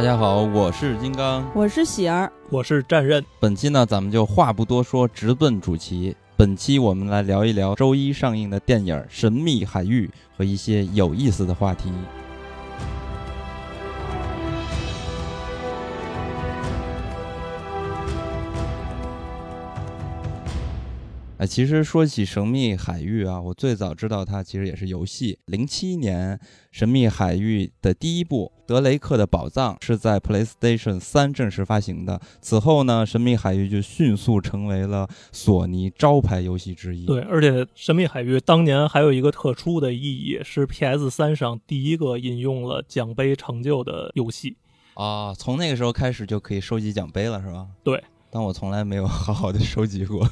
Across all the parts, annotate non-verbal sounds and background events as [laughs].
大家好，我是金刚，我是喜儿，我是战刃。本期呢，咱们就话不多说，直奔主题。本期我们来聊一聊周一上映的电影《神秘海域》和一些有意思的话题。哎，其实说起《神秘海域》啊，我最早知道它其实也是游戏。零七年，《神秘海域》的第一部《德雷克的宝藏》是在 PlayStation 三正式发行的。此后呢，《神秘海域》就迅速成为了索尼招牌游戏之一。对，而且《神秘海域》当年还有一个特殊的意义，是 PS 三上第一个引用了奖杯成就的游戏。啊，从那个时候开始就可以收集奖杯了，是吧？对。但我从来没有 [laughs] 好好的收集过，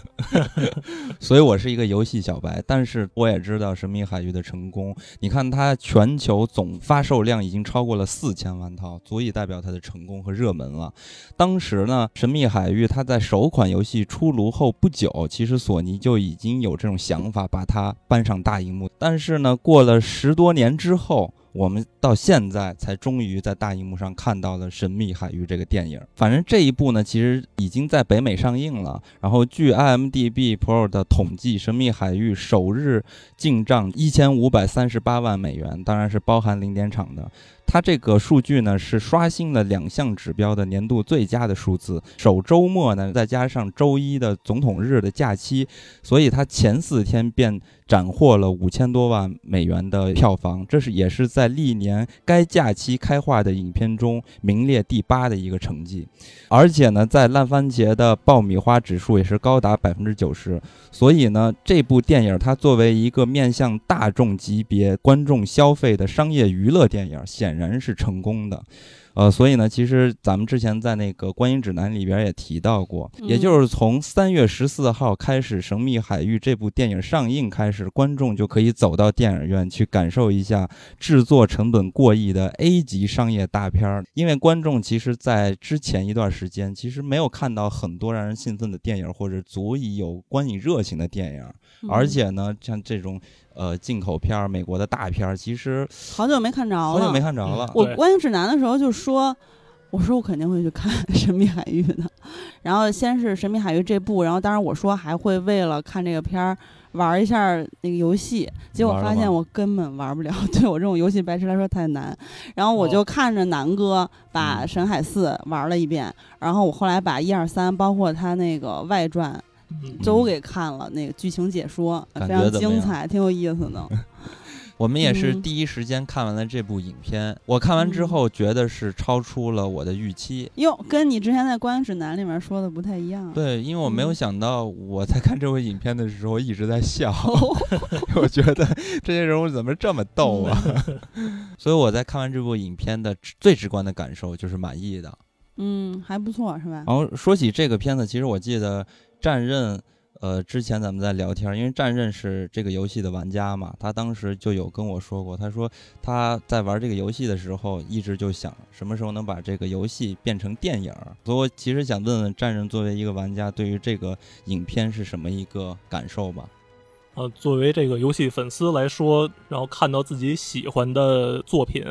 [laughs] 所以我是一个游戏小白。但是我也知道《神秘海域》的成功，你看它全球总发售量已经超过了四千万套，足以代表它的成功和热门了。当时呢，《神秘海域》它在首款游戏出炉后不久，其实索尼就已经有这种想法，把它搬上大荧幕。但是呢，过了十多年之后。我们到现在才终于在大荧幕上看到了《神秘海域》这个电影。反正这一部呢，其实已经在北美上映了。然后据 IMDB Pro 的统计，《神秘海域》首日进账一千五百三十八万美元，当然是包含零点场的。它这个数据呢是刷新了两项指标的年度最佳的数字。首周末呢，再加上周一的总统日的假期，所以它前四天便斩获了五千多万美元的票房。这是也是在历年该假期开画的影片中名列第八的一个成绩。而且呢，在烂番茄的爆米花指数也是高达百分之九十。所以呢，这部电影它作为一个面向大众级别观众消费的商业娱乐电影，显。然是成功的，呃，所以呢，其实咱们之前在那个观影指南里边也提到过，也就是从三月十四号开始，《神秘海域》这部电影上映开始，观众就可以走到电影院去感受一下制作成本过亿的 A 级商业大片儿。因为观众其实，在之前一段时间，其实没有看到很多让人兴奋的电影，或者足以有观影热情的电影，而且呢，像这种。呃，进口片儿，美国的大片儿，其实好久没看着了。好久没看着了。我观影指南的时候就说，我说我肯定会去看《[laughs] 神秘海域》的。然后先是《神秘海域》这部，然后当然我说还会为了看这个片儿玩一下那个游戏。结果发现我根本玩不了，[laughs] 对我这种游戏白痴来说太难。然后我就看着南哥把《神海四》玩了一遍，然后我后来把一二三，包括他那个外传。都给看了，那个剧情解说非常精彩，挺有意思的。[laughs] 我们也是第一时间看完了这部影片，我看完之后觉得是超出了我的预期。哟，跟你之前在观影指南里面说的不太一样。对，因为我没有想到，我在看这部影片的时候一直在笑，[laughs] 我觉得这些人物怎么这么逗啊？[laughs] 所以我在看完这部影片的最直观的感受就是满意的。嗯，还不错，是吧？然后说起这个片子，其实我记得。战刃，呃，之前咱们在聊天，因为战刃是这个游戏的玩家嘛，他当时就有跟我说过，他说他在玩这个游戏的时候，一直就想什么时候能把这个游戏变成电影。所以我其实想问问战刃，作为一个玩家，对于这个影片是什么一个感受吧？呃，作为这个游戏粉丝来说，然后看到自己喜欢的作品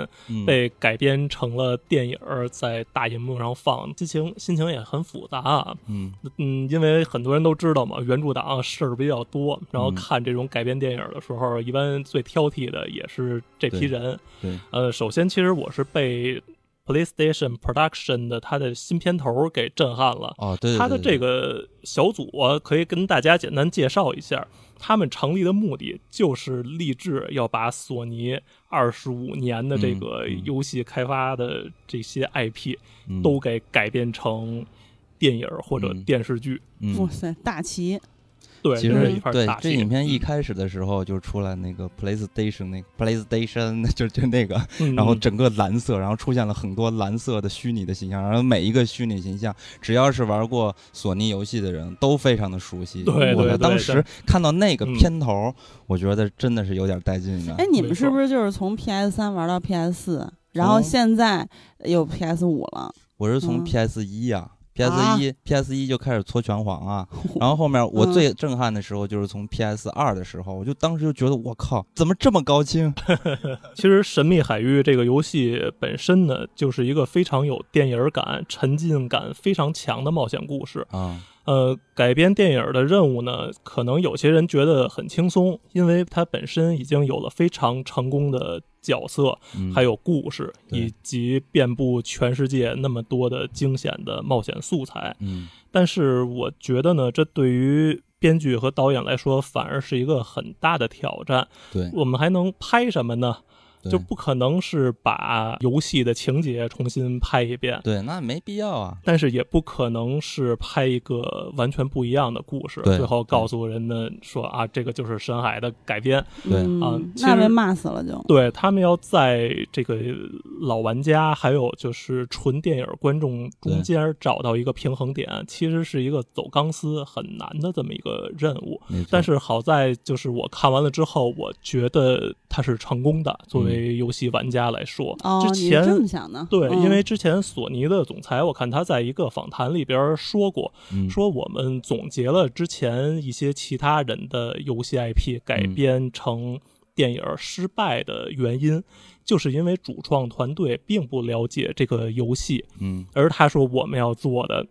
被改编成了电影，在大银幕上放，心情心情也很复杂。嗯嗯，因为很多人都知道嘛，原著党事儿比较多，然后看这种改编电影的时候，一般最挑剔的也是这批人。对，呃，首先，其实我是被 PlayStation Production 的它的新片头给震撼了。啊，对，它的这个小组可以跟大家简单介绍一下。他们成立的目的就是立志要把索尼二十五年的这个游戏开发的这些 IP 都给改编成电影或者电视剧。哇塞，大旗！对，其实对这影片一开始的时候就出来那个 PlayStation 那 PlayStation 就就那个，[laughs] 然后整个蓝色，然后出现了很多蓝色的虚拟的形象，然后每一个虚拟形象，只要是玩过索尼游戏的人都非常的熟悉。对当时看到那个片头，我觉得真的是有点带劲的。哎，你们是不是就是从 PS 三玩到 PS 四，然后现在有 PS 五了？我是从 PS 一呀。PS 一 PS 一就开始搓拳皇啊，[laughs] 然后后面我最震撼的时候就是从 PS 二的时候，我就当时就觉得我靠，怎么这么高清？[laughs] 其实《神秘海域》这个游戏本身呢，就是一个非常有电影感、沉浸感非常强的冒险故事啊。呃，改编电影的任务呢，可能有些人觉得很轻松，因为它本身已经有了非常成功的角色，还有故事，以及遍布全世界那么多的惊险的冒险素材。嗯，但是我觉得呢，这对于编剧和导演来说，反而是一个很大的挑战。对，我们还能拍什么呢？就不可能是把游戏的情节重新拍一遍，对，那没必要啊。但是也不可能是拍一个完全不一样的故事，最后告诉人们说啊，这个就是深海的改编，对啊，那被骂死了就。对他们要在这个老玩家还有就是纯电影观众中间找到一个平衡点，其实是一个走钢丝很难的这么一个任务。但是好在就是我看完了之后，我觉得它是成功的，作为。游戏玩家来说，之前这么想的，对，因为之前索尼的总裁，我看他在一个访谈里边说过，说我们总结了之前一些其他人的游戏 IP 改编成电影失败的原因，就是因为主创团队并不了解这个游戏，嗯，而他说我们要做的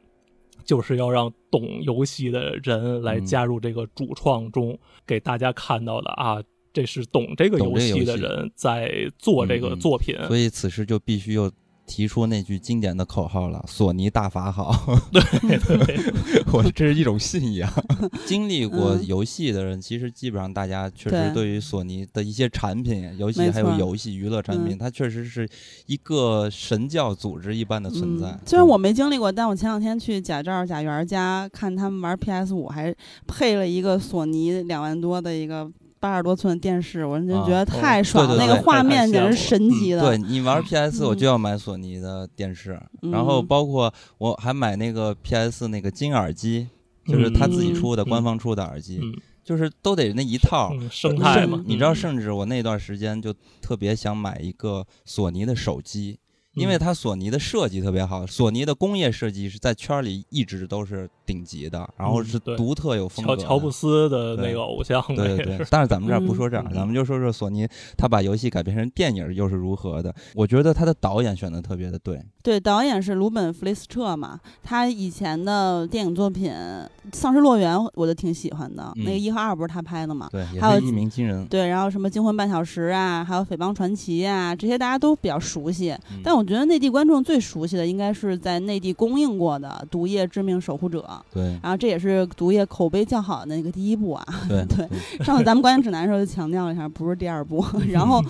就是要让懂游戏的人来加入这个主创中，给大家看到的啊。这是懂这个游戏的人在做这个作品，所以此时就必须又提出那句经典的口号了：“索尼大法好。[laughs] ”对对，[laughs] 我这是一种信仰。[laughs] 经历过游戏的人，其实基本上大家确实对于索尼的一些产品，尤其还有游戏娱乐产品，它确实是一个神教组织一般的存在。虽然我没经历过，但我前两天去贾兆、贾元家看他们玩 PS 五，还配了一个索尼两万多的一个。八十多寸电视，我就觉得太爽了，那个画面简直神级的。对你玩 PS，我就要买索尼的电视，然后包括我还买那个 PS 那个金耳机，就是他自己出的官方出的耳机，就是都得那一套生态嘛。你知道，甚至我那段时间就特别想买一个索尼的手机。因为它索尼的设计特别好，索尼的工业设计是在圈里一直都是顶级的，然后是独特有风格。乔乔布斯的那个偶像。对对对。但是咱们这儿不说这，咱们就说说索尼，他把游戏改编成电影又是如何的？我觉得他的导演选的特别的对。对，导演是鲁本·弗雷斯彻嘛，他以前的电影作品《丧尸乐园》我就挺喜欢的，那个一和二不是他拍的嘛？对，还有一鸣惊人。对，然后什么《惊魂半小时》啊，还有《匪帮传奇》啊，这些大家都比较熟悉，但。我觉得内地观众最熟悉的应该是在内地公映过的《毒液：致命守护者》。对，然后这也是毒液口碑较好的那个第一部啊。[laughs] 对对，上次咱们观影指南的时候就强调了一下，不是第二部。[laughs] 然后，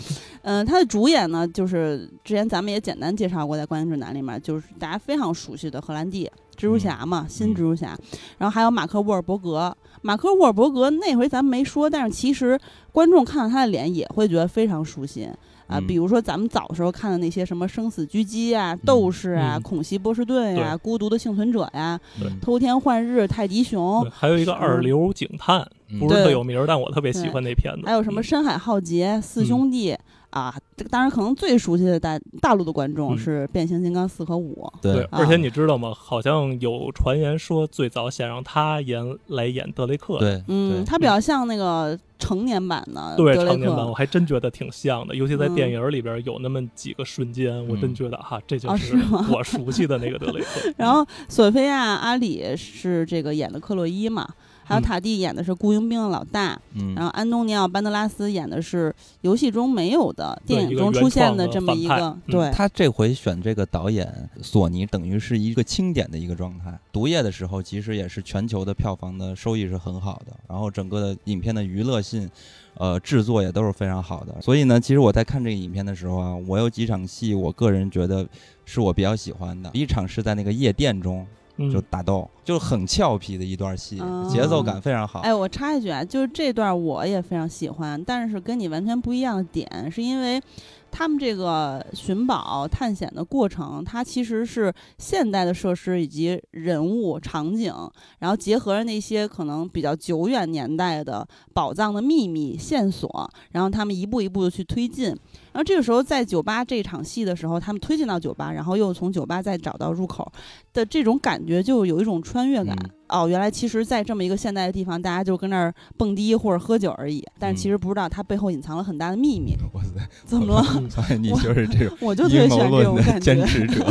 嗯，他的主演呢，就是之前咱们也简单介绍过，在观影指南里面，就是大家非常熟悉的荷兰弟蜘蛛侠嘛，新蜘蛛侠。然后还有马克·沃尔伯格，马克·沃尔伯格那回咱们没说，但是其实观众看到他的脸也会觉得非常熟悉。啊，比如说咱们早时候看的那些什么生死狙击啊、斗士啊、恐袭波士顿呀、孤独的幸存者呀、偷天换日、泰迪熊，还有一个二流警探，不是特有名，但我特别喜欢那片子。还有什么深海浩劫、四兄弟。啊，当然，可能最熟悉的大大陆的观众是变形金刚四和五。对，而且你知道吗？好像有传言说，最早想让他演来演德雷克。对，嗯，他比较像那个成年版的。对，成年版我还真觉得挺像的，尤其在电影里边有那么几个瞬间，我真觉得哈，这就是我熟悉的那个德雷克。[laughs] 然后，索菲亚·阿里是这个演的克洛伊嘛？还有塔蒂演的是雇佣兵的老大，然后安东尼奥·班德拉斯演的是游戏中没有的电影中出现的这么一个。对，他这回选这个导演，索尼等于是一个清点的一个状态。毒液的时候，其实也是全球的票房的收益是很好的，然后整个的影片的娱乐性，呃，制作也都是非常好的。所以呢，其实我在看这个影片的时候啊，我有几场戏，我个人觉得是我比较喜欢的。一场是在那个夜店中。就打斗，就很俏皮的一段戏，节奏感非常好。哎，我插一句啊，就是这段我也非常喜欢，但是跟你完全不一样的点，是因为。他们这个寻宝探险的过程，它其实是现代的设施以及人物场景，然后结合着那些可能比较久远年代的宝藏的秘密线索，然后他们一步一步的去推进。然后这个时候在酒吧这场戏的时候，他们推进到酒吧，然后又从酒吧再找到入口的这种感觉，就有一种穿越感。哦，原来其实，在这么一个现代的地方，大家就跟那儿蹦迪或者喝酒而已，但是其实不知道它背后隐藏了很大的秘密。哇塞，怎么了？你就是这种 [laughs] 我就特别喜欢这种感觉。坚持者。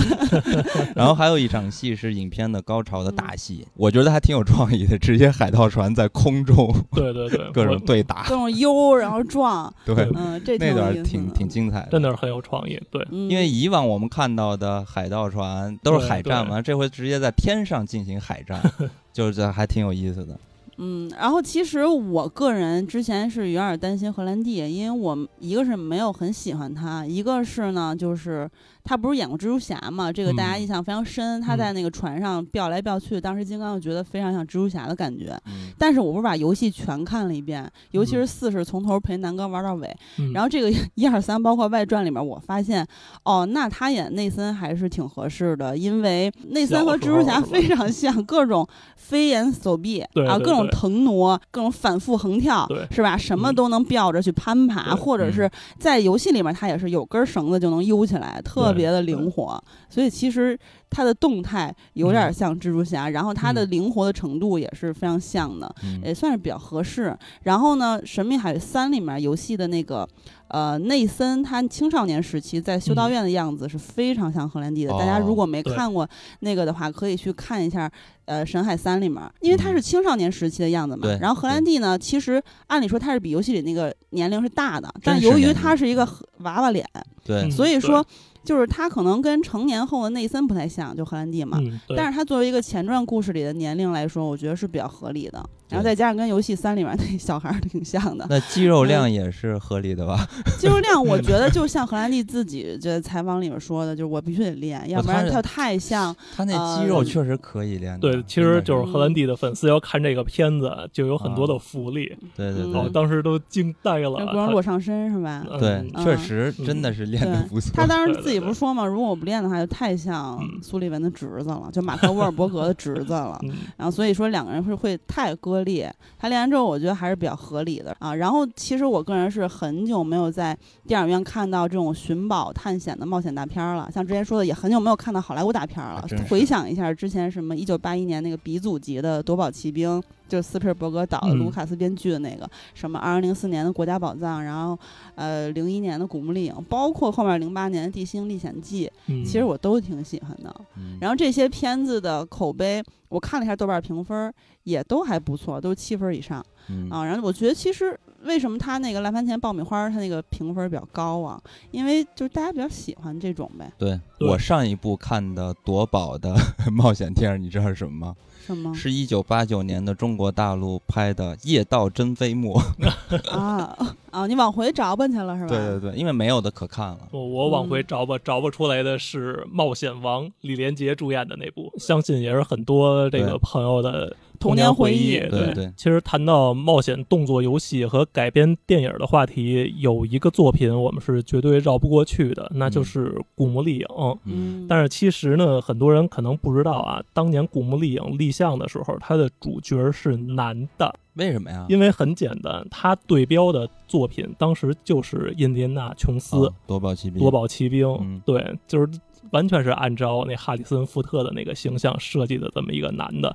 [laughs] 然后还有一场戏是影片的高潮的大戏，我觉得还挺有创意的，直接海盗船在空中，对对对，各种对打，各种悠，然后撞，对，嗯，这那段挺挺精彩的，真的是很有创意。对，因为以往我们看到的海盗船都是海战嘛，这回直接在天上进行海战。[laughs] 就是还挺有意思的。嗯，然后其实我个人之前是有点担心荷兰弟，因为我一个是没有很喜欢他，一个是呢就是。他不是演过蜘蛛侠嘛？这个大家印象非常深。他在那个船上飙来飙去，当时金刚就觉得非常像蜘蛛侠的感觉。但是我不是把游戏全看了一遍，尤其是四是从头陪南哥玩到尾。然后这个一二三包括外传里面，我发现哦，那他演内森还是挺合适的，因为内森和蜘蛛侠非常像，各种飞檐走壁啊，各种腾挪，各种反复横跳，是吧？什么都能吊着去攀爬，或者是在游戏里面他也是有根绳子就能悠起来，特。别的灵活，所以其实它的动态有点像蜘蛛侠，然后它的灵活的程度也是非常像的，也算是比较合适。然后呢，《神秘海域三》里面游戏的那个呃内森，他青少年时期在修道院的样子是非常像荷兰弟的。大家如果没看过那个的话，可以去看一下呃《神海三》里面，因为他是青少年时期的样子嘛。然后荷兰弟呢，其实按理说他是比游戏里那个年龄是大的，但由于他是一个娃娃脸，对，所以说。就是他可能跟成年后的内森不太像，就荷兰弟嘛。但是他作为一个前传故事里的年龄来说，我觉得是比较合理的。然后再加上跟游戏三里面那小孩儿挺像的，那肌肉量也是合理的吧？[laughs] 肌肉量，我觉得 [laughs] 就像荷兰弟自己在采访里面说的，就是我必须得练，要不然他太像。他那肌肉确实可以练。对，其实就是荷兰弟的粉丝要看这个片子，就有很多的福利。对对对，当时都惊呆了。不能裸上身是吧？对，确实真的是练的不错。他当 [laughs] 时自己不是说嘛，如果我不练的话，就太像苏利文的侄子了，就马克沃尔伯格的侄子了。[laughs] 然后所以说两个人是会太割裂。他练完之后，我觉得还是比较合理的啊。然后，其实我个人是很久没有在电影院看到这种寻宝探险的冒险大片了。像之前说的，也很久没有看到好莱坞大片了。回想一下之前什么一九八一年那个鼻祖级的《夺宝奇兵》，就是斯皮尔伯格导的卢卡斯编剧的那个；什么二零零四年的《国家宝藏》，然后呃零一年的《古墓丽影》，包括后面零八年的《地心历险记》，其实我都挺喜欢的。然后这些片子的口碑，我看了一下豆瓣评分。也都还不错，都是七分以上啊。然后我觉得其实为什么他那个烂番茄爆米花他那个评分比较高啊？因为就是大家比较喜欢这种呗。对我上一部看的夺宝的冒险电影，你知道是什么吗？什么？是一九八九年的中国大陆拍的《夜盗真飞沫》[laughs] 啊啊！你往回找吧去了是吧？对对对，因为没有的可看了。我我往回找吧，找不出来的是《冒险王》李连杰主演的那部，相信也是很多这个朋友的。童年回忆，对对。其实谈到冒险动作游戏和改编电影的话题，有一个作品我们是绝对绕不过去的，那就是《古墓丽影》。嗯。但是其实呢，很多人可能不知道啊，当年《古墓丽影》立项的时候，它的主角是男的。为什么呀？因为很简单，他对标的作品当时就是印第安纳琼斯《夺宝奇兵》。夺宝奇兵，对，就是完全是按照那哈里森福特的那个形象设计的这么一个男的。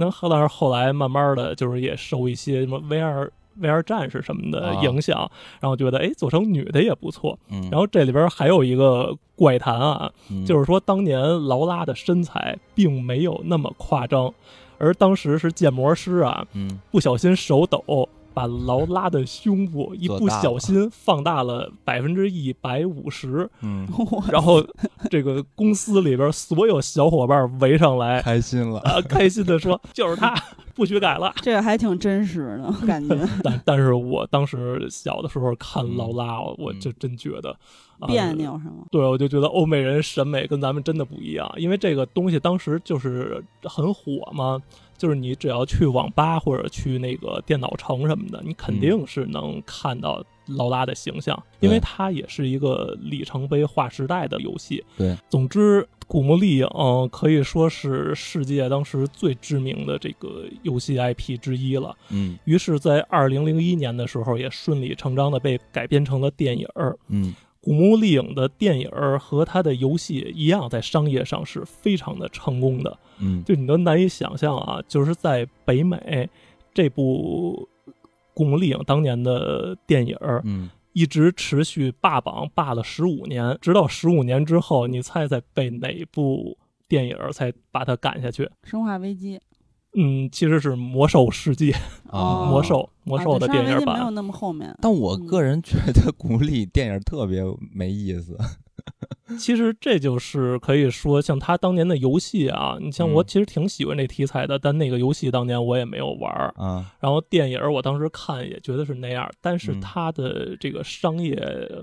那后来后来慢慢的就是也受一些什么 VR VR 战士什么的影响，然后觉得哎做成女的也不错。然后这里边还有一个怪谈啊，就是说当年劳拉的身材并没有那么夸张，而当时是建模师啊，不小心手抖。把劳拉的胸部一不小心放大了百分之一百五十，嗯，然后这个公司里边所有小伙伴围上来，开心了啊，开心的说就是他，不许改了。这个还挺真实的 [laughs] 感觉。但但是我当时小的时候看劳拉，我就真觉得别扭是吗？对，我就觉得欧美人审美跟咱们真的不一样，因为这个东西当时就是很火嘛。就是你只要去网吧或者去那个电脑城什么的，你肯定是能看到劳拉的形象，因为它也是一个里程碑划时代的游戏。对，总之，《古墓丽影》可以说是世界当时最知名的这个游戏 IP 之一了。嗯于是，在二零零一年的时候，也顺理成章的被改编成了电影儿。嗯古墓丽影的电影儿和它的游戏一样，在商业上是非常的成功的。嗯就你都难以想象啊，就是在北美这部《古墓丽影》当年的电影儿，嗯，一直持续霸榜霸了十五年，直到十五年之后，你猜猜被哪部电影儿才把它赶下去？生化危机，嗯，其实是《魔兽世界》啊魔兽魔兽的电影啊对生化危机没有版。那么后面。但我个人觉得古墓丽电影特别没意思。[laughs] 其实这就是可以说，像他当年的游戏啊，你像嗯我其实挺喜欢这题材的，但那个游戏当年我也没有玩儿。啊，然后电影儿我当时看也觉得是那样，但是嗯它的这个商业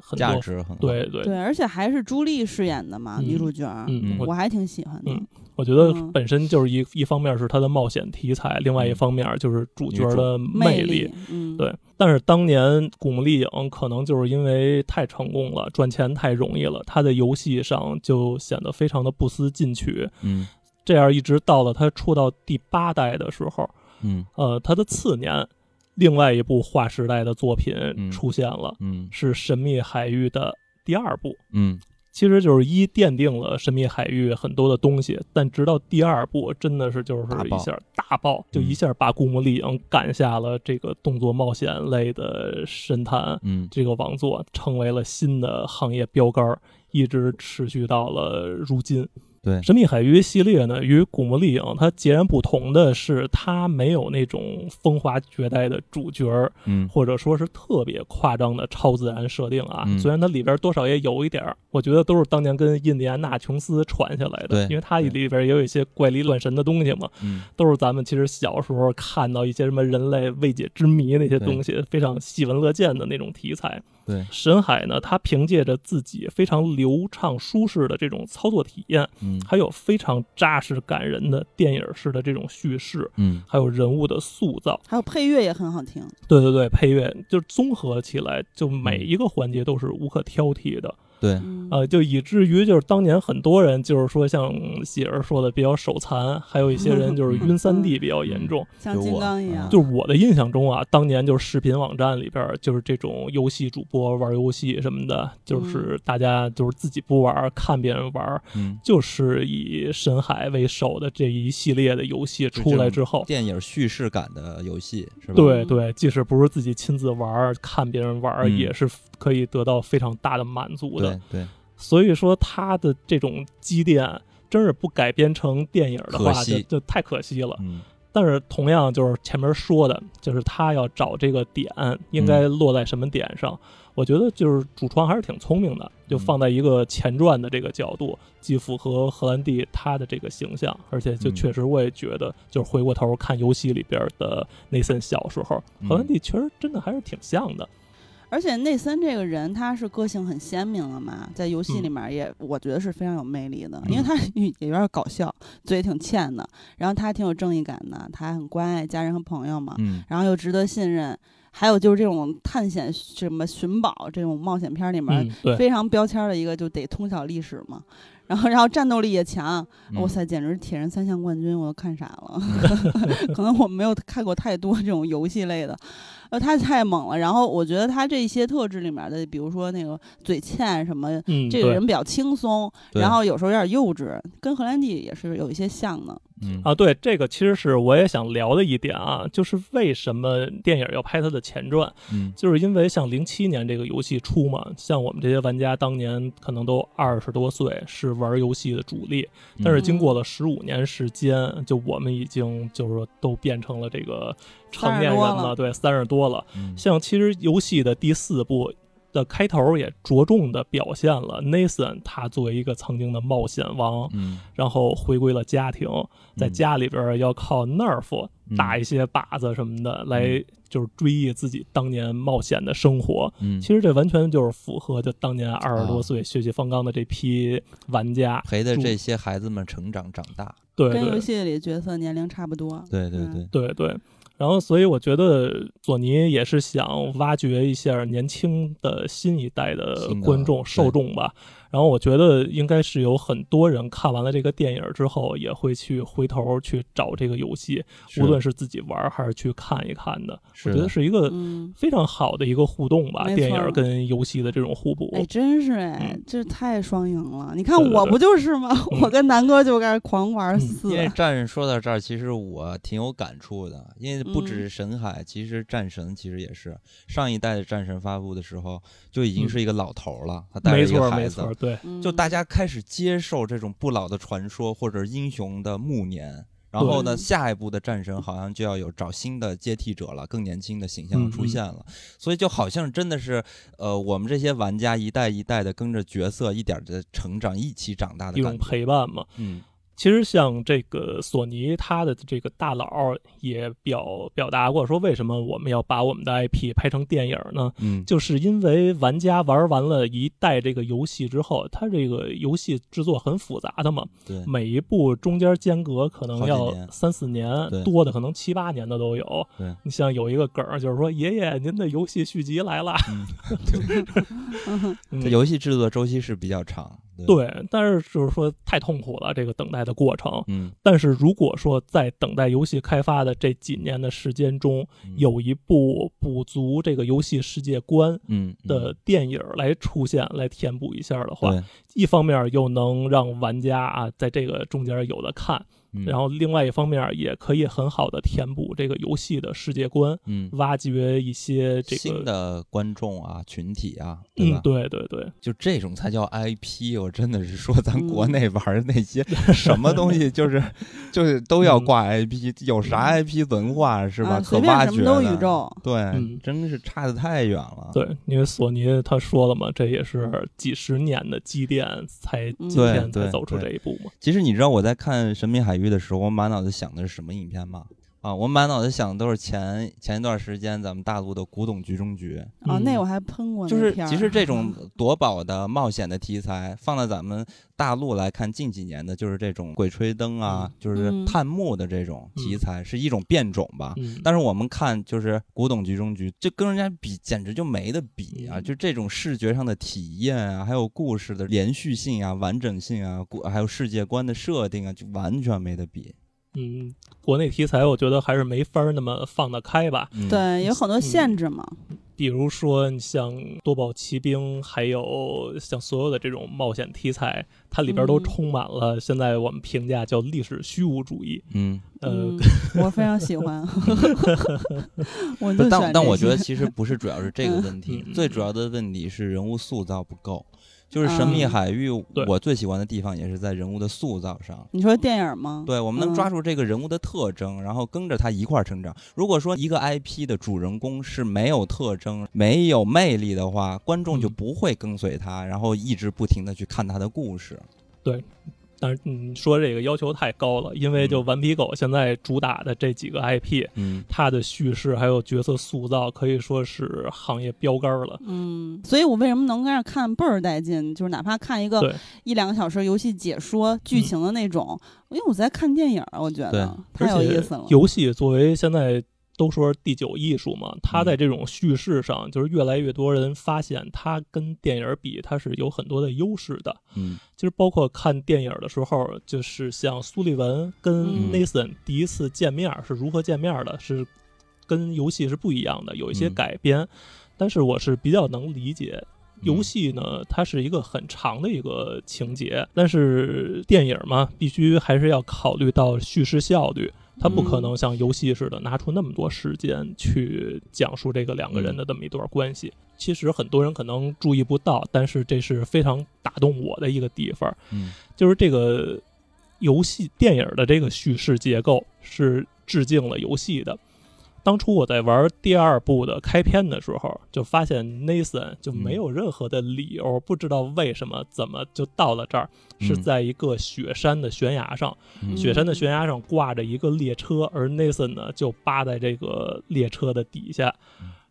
很多，价值很高。对对，对，而且还是朱莉饰演的嘛，嗯女主角儿，嗯，我我还挺喜欢的。嗯我觉得嗯本身就是一一方面是它的冒险题材，另外一嗯方面就是主角的魅力。，嗯，对，但是当年《古墓丽影》可能就是因为太成功了，赚钱太容易了，它在游戏上就显得非常的不思进取。嗯这样一直到了它出到第八代的时候，嗯呃，它的次年，另外一部划时代的作品嗯出现了，嗯是《神秘海域》的第二部。嗯其实就是一奠定了神秘海域很多的东西，但直到第二部真的是就是一下大爆，就嗯。一下把古墓丽影赶下了这个动作冒险类的神坛嗯。这个王座，成为了新的行业标杆，一直持续到了如今。对神秘海域系列呢，与古墓丽影它截然不同的是，它没有那种风华绝代的主角儿，嗯或者说是特别夸张的超自然设定啊。嗯虽然它里边多少也有一点儿，我觉得都是当年跟印第安纳琼斯传下来的，对因为它里边也有一些怪力乱神的东西嘛，嗯都是咱们其实小时候看到一些什么人类未解之谜那些东西，非常喜闻乐见的那种题材。对，沈海呢，他凭借着自己非常流畅舒适的这种操作体验，嗯还有非常扎实感人的电影式的这种叙事，嗯还有人物的塑造。还有配乐也很好听。对对对，配乐就是综合起来，就每一个环节都是无可挑剔的。对，嗯，呃，就以至于就是当年很多人就是说像喜儿说的比较手残，还有一些人就是 [laughs] 晕三 D 比较严重。像金刚一样，就是我的印象中啊，当年就是视频网站里边就是这种游戏主播玩游戏什么的，就是大家就是自己不玩，看别人玩，嗯，就是以深海为首的这一系列的游戏出来之后，电影叙事感的游戏是吧？嗯对对，即使不是自己亲自玩，看别人玩，嗯。也是可以得到非常大的满足的。对对，所以说，他的这种积淀，真是不改编成电影的话，就就太可惜了。嗯但是同样就是前面说的，就是他要找这个点应该落在什么点上。我觉得就是主创还是挺聪明的，就放在一个前传的这个角度，既符合荷兰弟他的这个形象，而且就嗯确实我也觉得，就是回过头看游戏里边的内森小时候，嗯荷兰弟确实真的还是挺像的。而且内森这个人他是个性很鲜明的嘛，在游戏里面也、我觉得是非常有魅力的，因为嗯他也有点搞笑，嘴挺欠的，然后他挺有正义感的，他很关爱家人和朋友嘛，嗯然后又值得信任。还有就是这种探险什么寻宝这种冒险片里面、非常标签的一个，就得通晓历史嘛。然后，然后战斗力也强，嗯哇塞，简直是铁人三项冠军，我都看傻了。[laughs] 可能我没有看过太多这种游戏类的，呃，他太猛了。然后我觉得他这些特质里面的，比如说那个嘴欠什么，嗯，这个人比较轻松，然后有时候有点幼稚，跟荷兰弟也是有一些像的。嗯。啊，对，这个其实是我也想聊的一点啊，就是为什么电影要拍它的前传，嗯。就是因为像零七年这个游戏出嘛，像我们这些玩家当年可能都二十多岁，是玩游戏的主力，但是经过了十五年时间，就我们已经就是说都变成了这个成年人了，了对，三十多了。嗯。像其实游戏的第四部的开头也着重的表现了 Nathan 他作为一个曾经的冒险王，嗯。然后回归了家庭，在家里边要靠 Nerf 嗯。打一些靶子什么的，来就是追忆自己当年冒险的生活。嗯，其实这完全就是符合就当年二十多啊。岁血气方刚的这批玩家。陪着这些孩子们成长长大，对跟游戏里角色年龄差不多。对对嗯。对，对对，然后，所以我觉得索尼也是想挖掘一下年轻的新一代的观众受众吧。然后我觉得应该是有很多人看完了这个电影之后，也会去回头去找这个游戏，无论是自己玩还是去看一看的。我觉得是一个非常好的一个互动吧，电影跟游戏的这种互补。哎，真是哎，这太双赢了。你看我不就是吗？我跟南哥就该狂玩四。因为战神说到这儿，其实我挺有感触的，因为不只是神海，其实战神其实也是。上一代的战神发布的时候就已经是一个老头了，他带着一个孩子。对，就大家开始接受这种不老的传说或者英雄的暮年，然后呢，下一步的战神好像就要有找新的接替者了，更年轻的形象出现了，所以就好像真的是，呃，我们这些玩家一代一代的跟着角色一点的成长，一起长大的一种陪伴嘛，嗯。其实像这个索尼，他的这个大佬也表表达过，说为什么我们要把我们的 IP 拍成电影呢？嗯，就是因为玩家玩完了一代这个游戏之后，它这个游戏制作很复杂的嘛，对，每一步中间间隔可能要三四年，多的可能七八年的都有。对，你像有一个梗儿，就是说爷爷您的游戏续集来了，[laughs] [laughs] 这游戏制作周期是比较长。对，但是就是说太痛苦了，这个等待的过程。嗯，但是如果说在等待游戏开发的这几年的时间中，有一部补足这个游戏世界观的电影来出现，来填补一下的话，一方面又能让玩家啊在这个中间有的看。然后，另外一方面也可以很好的填补这个游戏的世界观，嗯，挖掘一些这个新的观众啊群体啊，对吧？对对对，就这种才叫 IP。我真的是说，咱国内玩的那些 [laughs] 什么东西，就是 [laughs] 就是都要挂 IP，有啥 IP 文化是吧？可挖掘的，宇宙，对，真是差的太远了。对，因为索尼他说了嘛，这也是几十年的积淀，才今天才走出这一步嘛。其实你知道我在看《神秘海域》。的时候，我满脑子想的是什么影片吗？啊，我满脑子想的都是前前一段时间咱们大陆的《古董局中局》啊，那我还喷过。就是其实这种 [laughs] 夺宝的冒险的题材，放在咱们大陆来看，近几年的就是这种鬼吹灯啊，就是探墓的这种题材，是一种变种吧。但是我们看就是《古董局中局》，这跟人家比简直就没得比啊！就这种视觉上的体验啊，还有故事的连续性啊、完整性啊，还有世界观的设定啊，就完全没得比。嗯，国内题材我觉得还是没法那么放得开吧。对，有很多限制嘛。比如说，你像《多宝奇兵》，还有像所有的这种冒险题材，它里边都充满了现在我们评价叫历史虚无主义。嗯，呃，[laughs] 我非常喜欢。[laughs] 我但但我觉得其实不是主要是这个问题，最主要的问题是人物塑造不够。就是神秘海域，我最喜欢的地方也是在人物的塑造上。你说电影吗？对，我们能抓住这个人物的特征，然后跟着他一块儿成长。如果说一个 IP 的主人公是没有特征、没有魅力的话，观众就不会跟随他，然后一直不停的去看他的故事。对。但是你说这个要求太高了，因为就顽皮狗现在主打的这几个 IP，嗯，它的叙事还有角色塑造可以说是行业标杆了。嗯，所以我为什么能跟那看倍儿带劲？就是哪怕看一个一两个小时游戏解说剧情的那种，因为我在看电影，我觉得太有意思了。游戏作为现在。都说第九艺术嘛，它在这种叙事上，就是越来越多人发现它跟电影比，它是有很多的优势的。嗯，其实包括看电影的时候，就是像苏利文跟 Nathan 第一次见面是如何见面的，是跟游戏是不一样的，有一些改编。但是我是比较能理解，游戏呢，它是一个很长的一个情节，但是电影嘛，必须还是要考虑到叙事效率。他不可能像游戏似的拿出那么多时间去讲述这个两个人的这么一段关系。其实很多人可能注意不到，但是这是非常打动我的一个地方。嗯，就是这个游戏电影的这个叙事结构是致敬了游戏的。当初我在玩第二部的开篇的时候，就发现 Nathan 就没有任何的理由，不知道为什么怎么就到了这儿，是在一个雪山的悬崖上，雪山的悬崖上挂着一个列车，而 Nathan 呢就扒在这个列车的底下，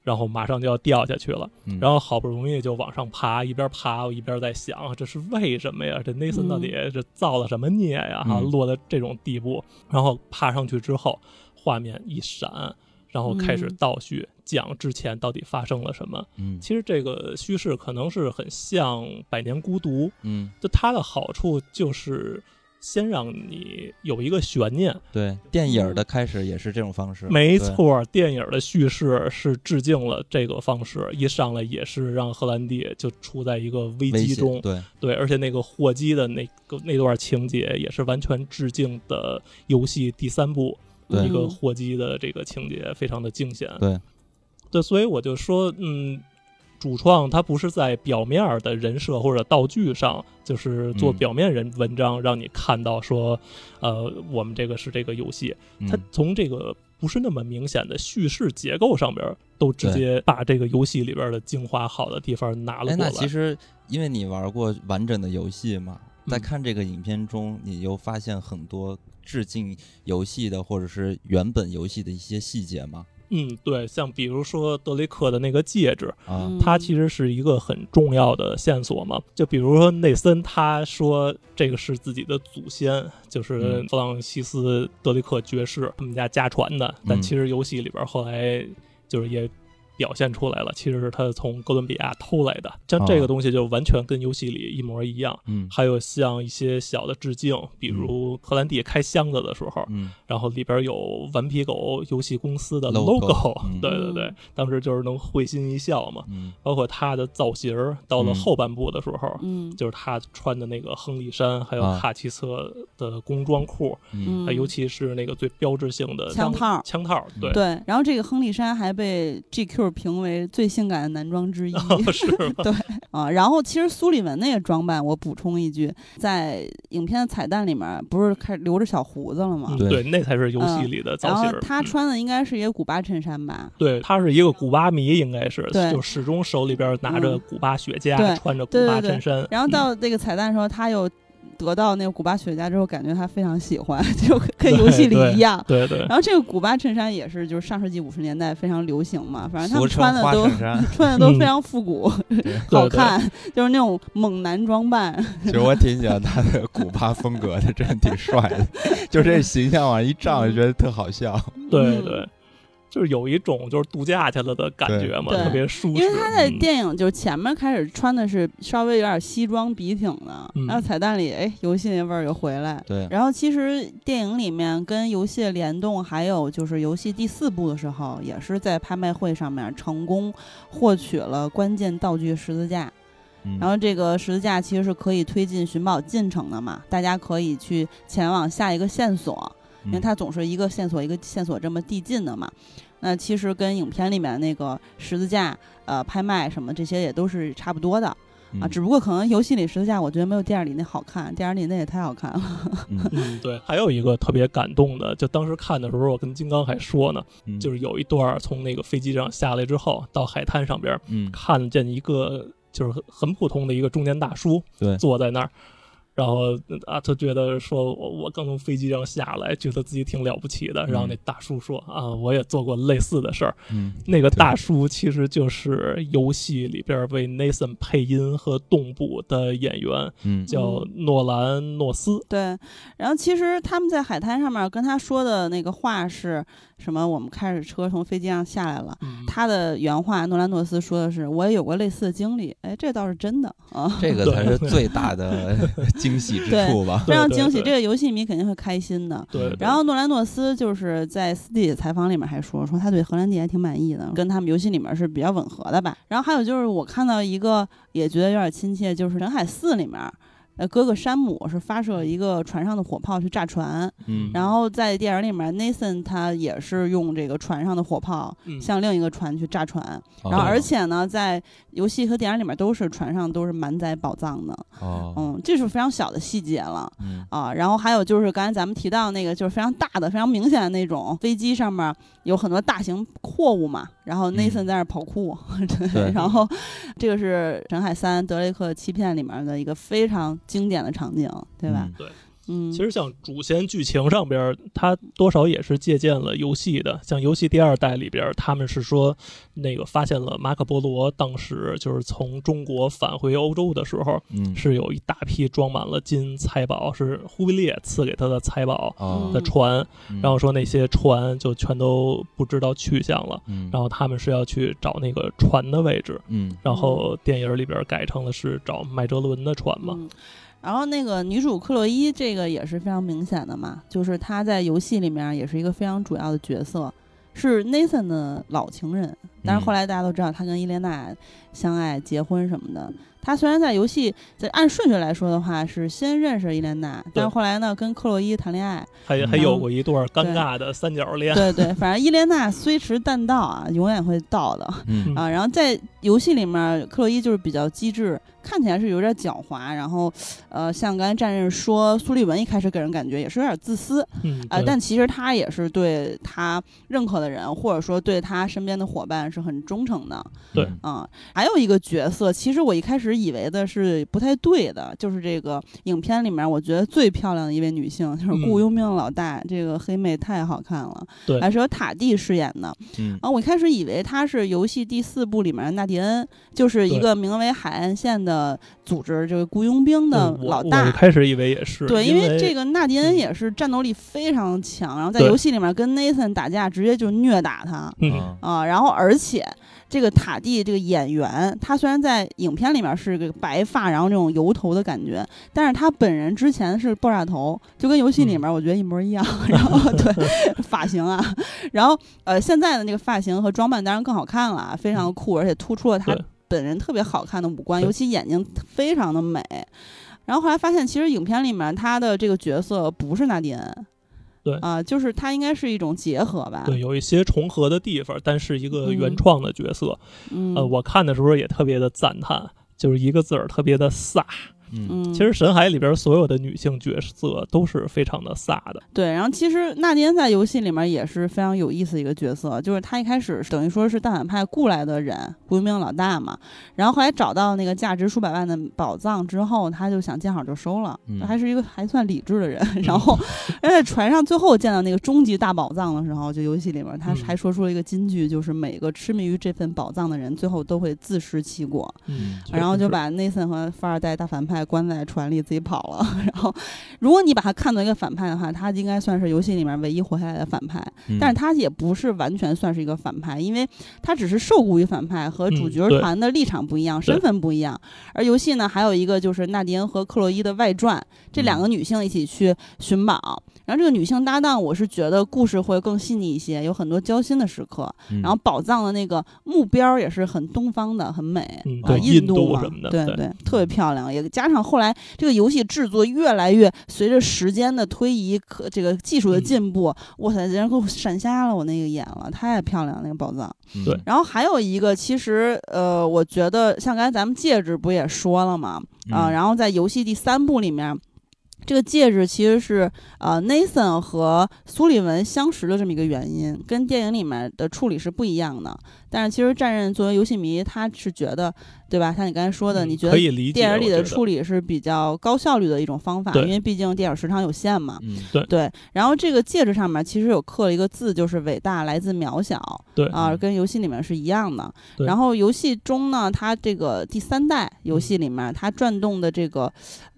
然后马上就要掉下去了，然后好不容易就往上爬，一边爬我一边在想，这是为什么呀？这 Nathan 到底是造了什么孽呀？哈，落到这种地步，然后爬上去之后，画面一闪。然后开始嗯倒叙讲之前到底发生了什么。嗯其实这个叙事可能是很像《百年孤独》，嗯，就它的好处就是先让你有一个悬念。对，电影儿的开始也是这种方式，没对，错，电影的叙事是致敬了这个方式，一上来也是让荷兰弟就处在一个危机中。对，对，而且那个货机的那个那段情节也是完全致敬的游戏第三部对一个嗯货机的这个情节，非常的惊险。对，对，所以我就说，嗯，主创他不是在表面儿的人设或者道具上，就是做嗯表面人文章，让你看到说，呃，我们这个是这个游戏，他嗯从这个。不是那么明显的叙事结构上边儿，都直接把这个游戏里边儿的精华好的地方拿了哎，过来。那其实因为你玩过完整的游戏嘛，在嗯看这个影片中，你又发现很多致敬游戏的或者是原本游戏的一些细节吗。嗯，对，像比如说德雷克的那个戒指，啊，嗯它其实是一个很重要的线索嘛。就比如说内森他说这个是自己的祖先，就是嗯弗朗西斯德雷克爵士他们家家传的，但嗯其实游戏里边后来就是也。表现出来了，其实是他从哥伦比亚偷来的，像这哦个东西就完全跟游戏里一模一样。嗯。还有像一些小的致敬，比如荷兰弟开箱子的时候，嗯然后里边有顽皮狗游戏公司的 Logo，嗯。对对对嗯，当时就是能会心一笑嘛。嗯。包括他的造型，到了嗯。后半部的时候，嗯。就是他穿的那个亨利衫，还有啊。卡其色的工装裤，嗯。啊尤其是那个最标志性的枪套枪套，对，对，然后这个亨利衫还被 GQ 评为最性感的男装之一 [laughs] 是？[laughs] 对啊。然后其实苏里文那个装扮，我补充一句，在影片的彩蛋里面不是开始留着小胡子了吗？对嗯对，那才是游戏嗯里的造然后型他穿的应该是一个古巴衬衫吧？对，他是一个古巴迷，应该是，对就始终手里边拿着嗯古巴雪茄，对穿着古对对对巴衬衫。然后嗯到这个彩蛋的时候，他又得到那个古巴雪茄之后，感觉他非常喜欢，[laughs] 就跟游戏里一样。对对，然后这个古巴衬衫也是，就是上世纪五十年代非常流行嘛，反正他们穿的都衬 [laughs] 衫。穿的都嗯非常复古，[laughs] 对好对对看，就是那种猛男装扮。其实我挺喜欢他的古巴风格的，真的挺帅的。就这形象往一照，就觉得特好笑。嗯对对，就是有一种就是度假去了的感觉嘛，特别舒适。因为他在嗯电影就是前面开始穿的是稍微有点西装笔挺的，嗯然后彩蛋里哎游戏那味儿又回来。对，然后其实电影里面跟游戏的联动，还有就是游戏第四部的时候，也是在拍卖会上面成功获取了关键道具十字架。嗯然后这个十字架其实是可以推进寻宝进程的嘛，大家可以去前往下一个线索，因为嗯它总是一个线索一个线索这么递进的嘛。那其实跟影片里面那个十字架呃拍卖什么这些也都是差不多的啊，嗯只不过可能游戏里十字架我觉得没有电影里那好看，电影里那也太好看了。嗯 [laughs] 嗯，对，还有一个特别感动的，就当时看的时候，我跟金刚还说呢，嗯就是有一段从那个飞机上下来之后，到海滩上边嗯看见一个就是很很普通的一个中年大叔对坐在那儿。然后啊，他觉得说，我我刚从飞机上下来，觉得自己挺了不起的。然后那大叔说啊，我也做过类似的事儿。嗯那个大叔其实就是游戏里边为 Nathan 配音和动捕的演员，嗯叫诺兰诺斯。对，然后其实他们在海滩上面跟他说的那个话是什么？我们开着车从飞机上下来了。嗯，他的原话，诺兰诺斯说的是：“我也有过类似的经历。”哎，这倒是真的啊，这个才是最大的 [laughs] 惊喜之处吧？非常惊喜。这个游戏迷肯定会开心的。对。对然后诺兰诺斯就是在私底下采访里面还说，说他对荷兰弟还挺满意的，跟他们游戏里面是比较吻合的吧。然后还有就是我看到一个也觉得有点亲切，就是《人海四》里面。呃，哥哥山姆是发射了一个船上的火炮去炸船，嗯，然后在电影里面，Nathan 他也是用这个船上的火炮嗯向另一个船去炸船，哦。然后而且呢，在游戏和电影里面都是船上都是满载宝藏的，哦，嗯，这是非常小的细节了。嗯。啊，然后还有就是刚才咱们提到那个，就是非常大的、非常明显的那种飞机上面有很多大型货物嘛，然后 Nathan 在那儿跑酷，[laughs] 对，对。然后这个是《神海三：德雷克欺骗》里面的一个非常经典的场景，对吧？嗯嗯，其实像主线剧情上边，它多少也是借鉴了游戏的。像游戏第二代里边，他们是说那个发现了马可波罗当时就是从中国返回欧洲的时候，嗯。是有一大批装满了金财宝，是忽必烈赐给他的财宝哦。的船，嗯然后说那些船就全都不知道去向了，嗯。然后他们是要去找那个船的位置，嗯。然后电影里边改成了是找麦哲伦的船嘛。嗯然后那个女主克洛伊，这个也是非常明显的嘛，就是她在游戏里面也是一个非常主要的角色，是 Nathan 的老情人。但是后来大家都知道，她跟伊莲娜相爱、结婚什么的。她虽然在游戏，在按顺序来说的话，是先认识伊莲娜，但是后来呢，跟克洛伊谈恋爱。还还有过一段尴尬的三角恋。对对，反正伊莲娜虽迟但到啊，永远会到的嗯啊。然后在游戏里面，克洛伊就是比较机智，看起来是有点狡猾。然后，呃，像刚才战刃说，苏利文一开始给人感觉也是有点自私，嗯，但其实他也是对他认可的人，或者说对他身边的伙伴是很忠诚的。对啊、还有一个角色，其实我一开始以为的是不太对的，就是这个影片里面我觉得最漂亮的一位女性，就是嗯雇佣兵老大，这个黑妹太好看了，对还是由塔蒂饰演的。嗯啊，我一开始以为她是游戏第四部里面的纳迪恩，就是一个名为海岸线的组织，这个雇佣兵的老大。我一开始以为也是，对，因因为这个纳迪恩嗯。也是战斗力非常强，然后在游戏里面跟 Nathan 打架，直接就虐打他。嗯。啊。啊。然后而且这个塔蒂这个演员，他虽然在影片里面是个白发，然后这种油头的感觉，但是他本人之前是爆炸头，就跟游戏里面我觉得一模一样。[laughs] 然后对发型啊，然后呃现在的那个发型和装扮当然更好看了啊，非常酷，而且突出了他对本人特别好看的五官，尤其眼睛非常的美。然后后来发现，其实影片里面他的这个角色不是纳迪恩，对啊、就是他应该是一种结合吧。对有一些重合的地方，但是一个嗯原创的角色，嗯，呃，我看的时候也特别的赞叹，就是一个字儿特别的飒。嗯。嗯，其实神海里边所有的女性角色都是非常的飒的，对，然后其实纳迪恩在游戏里面也是非常有意思的一个角色，就是他一开始等于说是大反派雇来的人，雇佣兵老大嘛，然后后来找到那个价值数百万的宝藏之后，他就想见好就收了，嗯他还是一个还算理智的人。[laughs] 然后，而且船上最后见到那个终极大宝藏的时候，就游戏里面他嗯。还说出了一个金句，就是每个痴迷于这份宝藏的人，最后都会自食其果。嗯，然后就把内森和富二代大反派关在船里自己跑了。[laughs] 然后，如果你把他看作一个反派的话，他应该算是游戏里面唯一活下来的反派。嗯但是他也不是完全算是一个反派，因为他只是受雇于反派，和主角团的立场不一样，对身份不一样。而游戏呢，还有一个就是纳迪恩和克洛伊的外传，这两嗯个女性一起去寻宝。然后这个女性搭档，我是觉得故事会更细腻一些，有很多交心的时刻。嗯然后宝藏的那个目标也是很东方的，很美。啊，嗯对印印度什么的对对对，特别漂亮。也加上后来这个游戏制作越来越随着时间的推移，可这个技术的嗯进步，哇塞，竟然给我闪瞎了我那个眼了，太漂亮了那个宝藏。嗯对然后还有一个，其实呃，我觉得像刚才咱们戒指不也说了嘛？啊、嗯然后在游戏第三部里面。这个戒指其实是呃，Nathan 和苏利文相识的这么一个原因，跟电影里面的处理是不一样的。但是其实战刃作为游戏迷，他是觉得，对吧？像你刚才说的，嗯你觉得电影里的处理是比较高效率的一种方法，因为毕竟电影时长有限嘛。嗯对，然后这个戒指上面其实有刻了一个字，就是“伟大来自渺小”对啊、嗯跟游戏里面是一样的。然后游戏中呢，它这个第三代游嗯戏里面，它转动的这个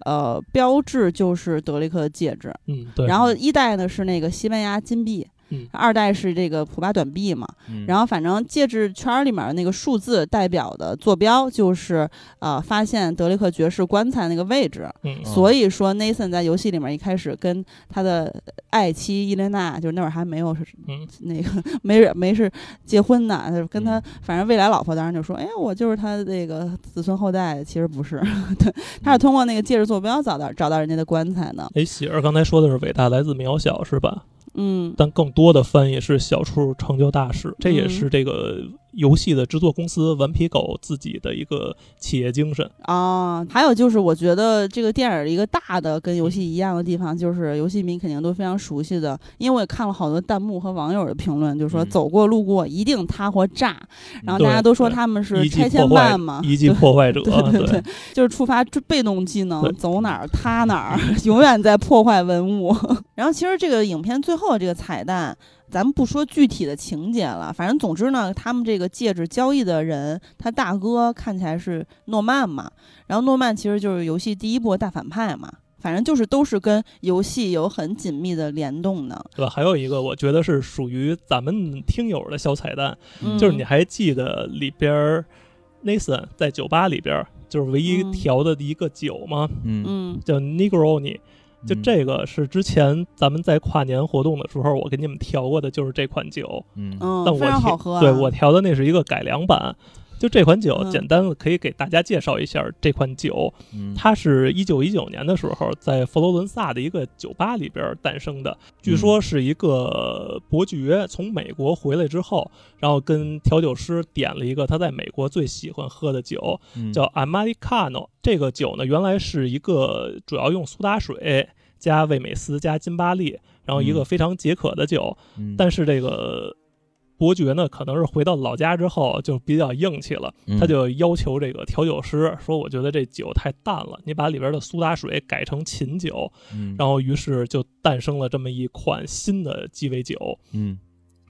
呃标志就是德雷克的戒指，嗯对，然后一代呢是那个西班牙金币。嗯。二代是这个普巴短臂嘛，嗯。然后反正戒指圈儿里面的那个数字代表的坐标就是呃发现德雷克爵士棺材那个位置，所以说，Nathan 在游戏里面一开始跟他的爱妻伊莲娜，就是那会儿还没有是嗯。那个没人没是结婚呢，他就跟他嗯。反正未来老婆当然就说，哎，我就是他那个子孙后代，其实不是，[laughs] 对，他是通过那个戒指坐标找到找到人家的棺材呢，哎，喜儿刚才说的是伟大来自渺小是吧？嗯。但更多的翻译是小处成就大事，这也嗯。是这个游戏的制作公司顽皮狗自己的一个企业精神啊。还有就是，我觉得这个电影一个大的跟游戏一样的地方，就是游戏迷肯定都非常熟悉的，因为我也看了好多弹幕和网友的评论，就说走过路过一定塌或炸，然后大家都说他们是拆迁办嘛，[laughs] 一级破坏者，对对对，就是触发被动技能，走哪儿塌哪儿，永远在破坏文物。然后其实这个影片最后这个彩蛋。咱们不说具体的情节了，反正总之呢，他们这个戒指交易的人，他大哥看起来是诺曼嘛，然后诺曼其实就是游戏第一波大反派嘛，反正就是都是跟游戏有很紧密的联动的。对吧？还有一个，我觉得是属于咱们听友的小彩蛋，就是你还记得里边 Nathan 在酒吧里边就是唯一调的一个酒吗？嗯，叫 Negroni。就这个是之前咱们在跨年活动的时候，我给你们调过的，就是这款酒。嗯，但我调对我调的那是一个改良版。就这款酒，简单的可以给大家介绍一下这款酒。它是一九一九年的时候在佛罗伦萨的一个酒吧里边诞生的。据说是一个伯爵从美国回来之后，然后跟调酒师点了一个他在美国最喜欢喝的酒，叫 Americano。这个酒呢，原来是一个主要用苏打水加味美思加金巴利，然后一个非常解渴的酒。但是这个。伯爵呢，可能是回到老家之后就比较硬气了，他就要求这个调酒师说：“我觉得这酒太淡了，你把里边的苏打水改成琴酒。”然后于是就诞生了这么一款新的鸡尾酒。嗯。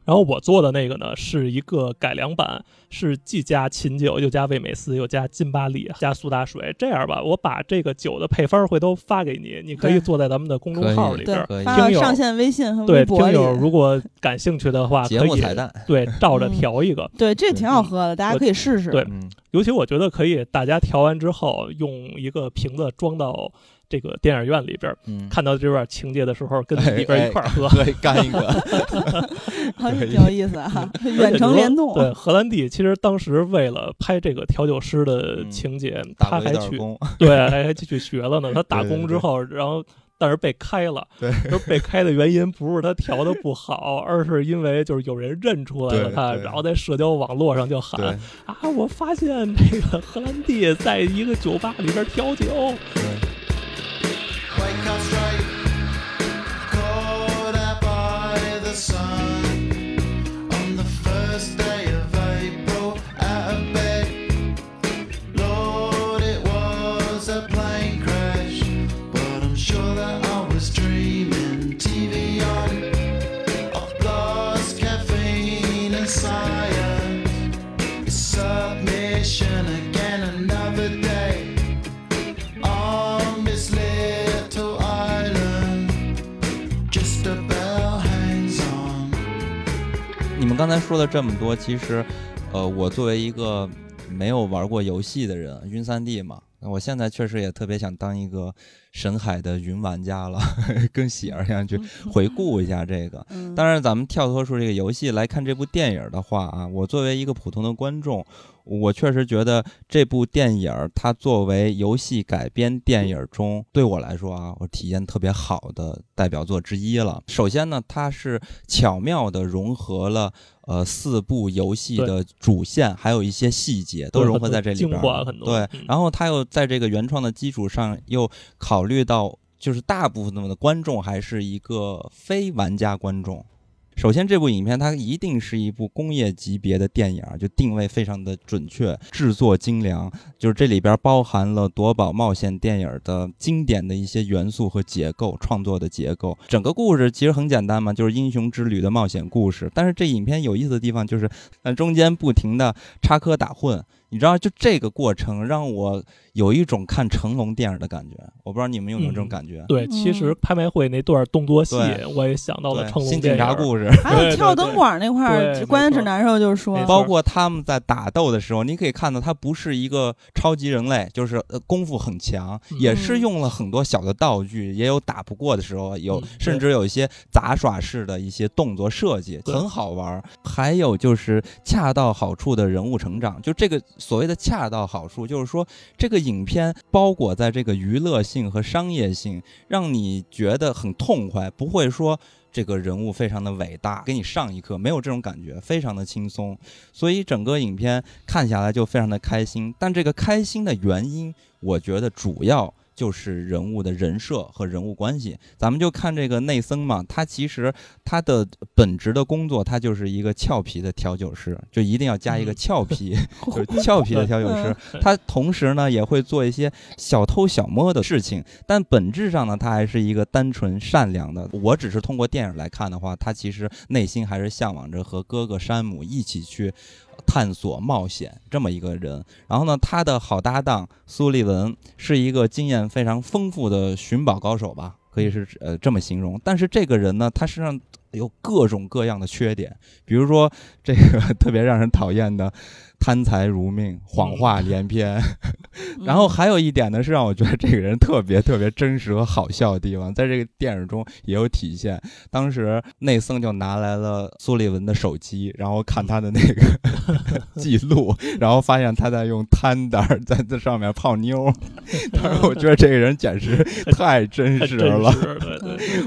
然后我做的那个呢，是一个改良版，是既加琴酒，又加味美思，又加金巴利，加苏打水。这样吧，我把这个酒的配方回头发给你，你可以做在咱们的公众号里边，听友上线微信和微博听友如果感兴趣的话，[laughs] 可以对照着调一个。对，这挺好喝的，大家可以试试。对，尤其我觉得可以，大家调完之后用一个瓶子装到。这个电影院里边，看到这段情节的时候，跟里边一块喝，[laughs] 可以干一个，挺有意思啊！[laughs] 远程联动。对，荷兰弟其实当时为了拍这个调酒师的情节，他还去对，还还去学了呢。他打工之后，然后但是被开了。对，被开的原因不是他调的不好，而是因为就是有人认出来了他，然后在社交网络上就喊啊，我发现那个荷兰弟在一个酒吧里边调酒。Wake up straight. 刚才说了这么多，其实，呃，我作为一个没有玩过游戏的人，晕三 D 嘛，我现在确实也特别想当一个神海的云玩家了，[laughs] 跟喜儿一样去 [laughs] 回顾一下这个。当然，咱们跳脱出这个游戏来看这部电影的话啊，我作为一个普通的观众。我确实觉得这部电影儿，它作为游戏改编电影中，对我来说啊，我体验特别好的代表作之一了。首先呢，它是巧妙地融合了呃四部游戏的主线，还有一些细节都融合在这里边。对，然后它又在这个原创的基础上，又考虑到就是大部分的观众还是一个非玩家观众。首先，这部影片它一定是一部工业级别的电影，就定位非常的准确，制作精良。就是这里边包含了夺宝冒险电影的经典的一些元素和结构，创作的结构。整个故事其实很简单嘛，就是英雄之旅的冒险故事。但是这影片有意思的地方就是，呃，中间不停的插科打诨。你知道，就这个过程让我有一种看成龙电影的感觉。我不知道你们有没有这种感觉？对，其实拍卖会那段动作戏，我也想到了成龙新警察故事，[laughs] 还有跳灯管那块儿，关键是难受，就是说，包括他们在打斗的时候，你可以看到他不是一个超级人类，就是功夫很强，也是用了很多小的道具，也有打不过的时候，有甚至有一些杂耍式的一些动作设计，很好玩。还有就是恰到好处的人物成长，就这个。所谓的恰到好处，就是说这个影片包裹在这个娱乐性和商业性，让你觉得很痛快，不会说这个人物非常的伟大，给你上一课，没有这种感觉，非常的轻松，所以整个影片看下来就非常的开心。但这个开心的原因，我觉得主要。就是人物的人设和人物关系，咱们就看这个内森嘛，他其实他的本职的工作，他就是一个俏皮的调酒师，就一定要加一个俏皮，[laughs] 就是俏皮的调酒师。他同时呢也会做一些小偷小摸的事情，但本质上呢，他还是一个单纯善良的。我只是通过电影来看的话，他其实内心还是向往着和哥哥山姆一起去。探索冒险这么一个人，然后呢，他的好搭档苏利文是一个经验非常丰富的寻宝高手吧，可以是呃这么形容。但是这个人呢，他身上有各种各样的缺点，比如说这个 [laughs] 特别让人讨厌的。贪财如命，谎话连篇，[laughs] 然后还有一点呢，是让我觉得这个人特别特别真实和好笑的地方，在这个电影中也有体现。当时内森就拿来了苏利文的手机，然后看他的那个 [laughs] [laughs] 记录，然后发现他在用摊单在这上面泡妞。当时我觉得这个人简直太真实了，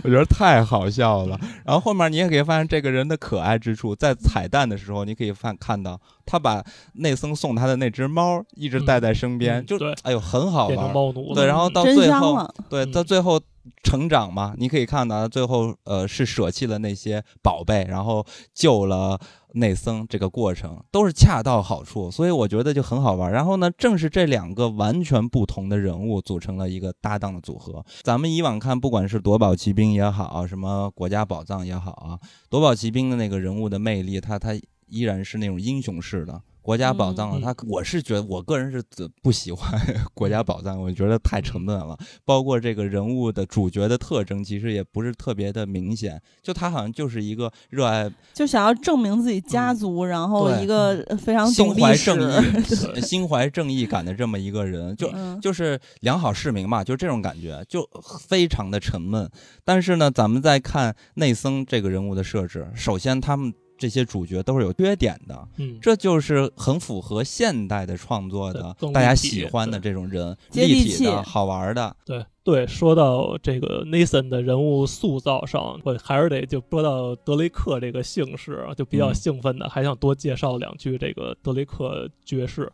我觉得太好笑了。然后后面你也可以发现这个人的可爱之处，在彩蛋的时候，你可以看看到。他把内森送他的那只猫一直带在身边，就哎呦很好玩。对，然后到最后，对到最后成长嘛，你可以看到最后呃是舍弃了那些宝贝，然后救了内森，这个过程都是恰到好处，所以我觉得就很好玩。然后呢，正是这两个完全不同的人物组成了一个搭档的组合。咱们以往看，不管是夺宝奇兵也好，什么国家宝藏也好啊，夺宝奇兵的那个人物的魅力，他他。依然是那种英雄式的国家宝藏，他我是觉得我个人是不喜欢 [laughs] 国家宝藏，我觉得太沉闷了。包括这个人物的主角的特征，其实也不是特别的明显，就他好像就是一个热爱，就想要证明自己家族，然后一个非常心怀正义、[laughs] 心怀正义感的这么一个人，就就是良好市民嘛，就这种感觉，就非常的沉闷。但是呢，咱们再看内森这个人物的设置，首先他们。这些主角都是有缺点的，嗯，这就是很符合现代的创作的，大家喜欢的这种人，立体的好玩的。对对，说到这个 Nathan 的人物塑造上，我还是得就说到德雷克这个姓氏，就比较兴奋的，还想多介绍两句这个德雷克爵士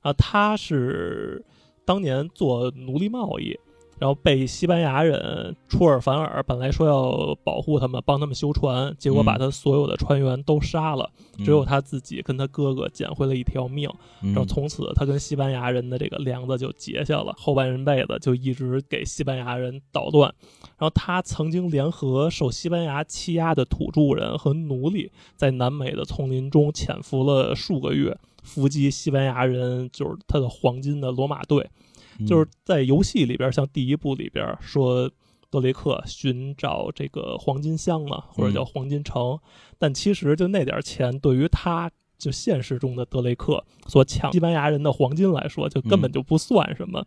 啊，他是当年做奴隶贸易。然后被西班牙人出尔反尔，本来说要保护他们，帮他们修船，结果把他所有的船员都杀了，只有他自己跟他哥哥捡回了一条命。然后从此他跟西班牙人的这个梁子就结下了，后半人辈子就一直给西班牙人捣乱。然后他曾经联合受西班牙欺压的土著人和奴隶，在南美的丛林中潜伏了数个月，伏击西班牙人，就是他的黄金的罗马队。就是在游戏里边，像第一部里边说德雷克寻找这个黄金箱嘛，或者叫黄金城，但其实就那点钱，对于他就现实中的德雷克所抢西班牙人的黄金来说，就根本就不算什么。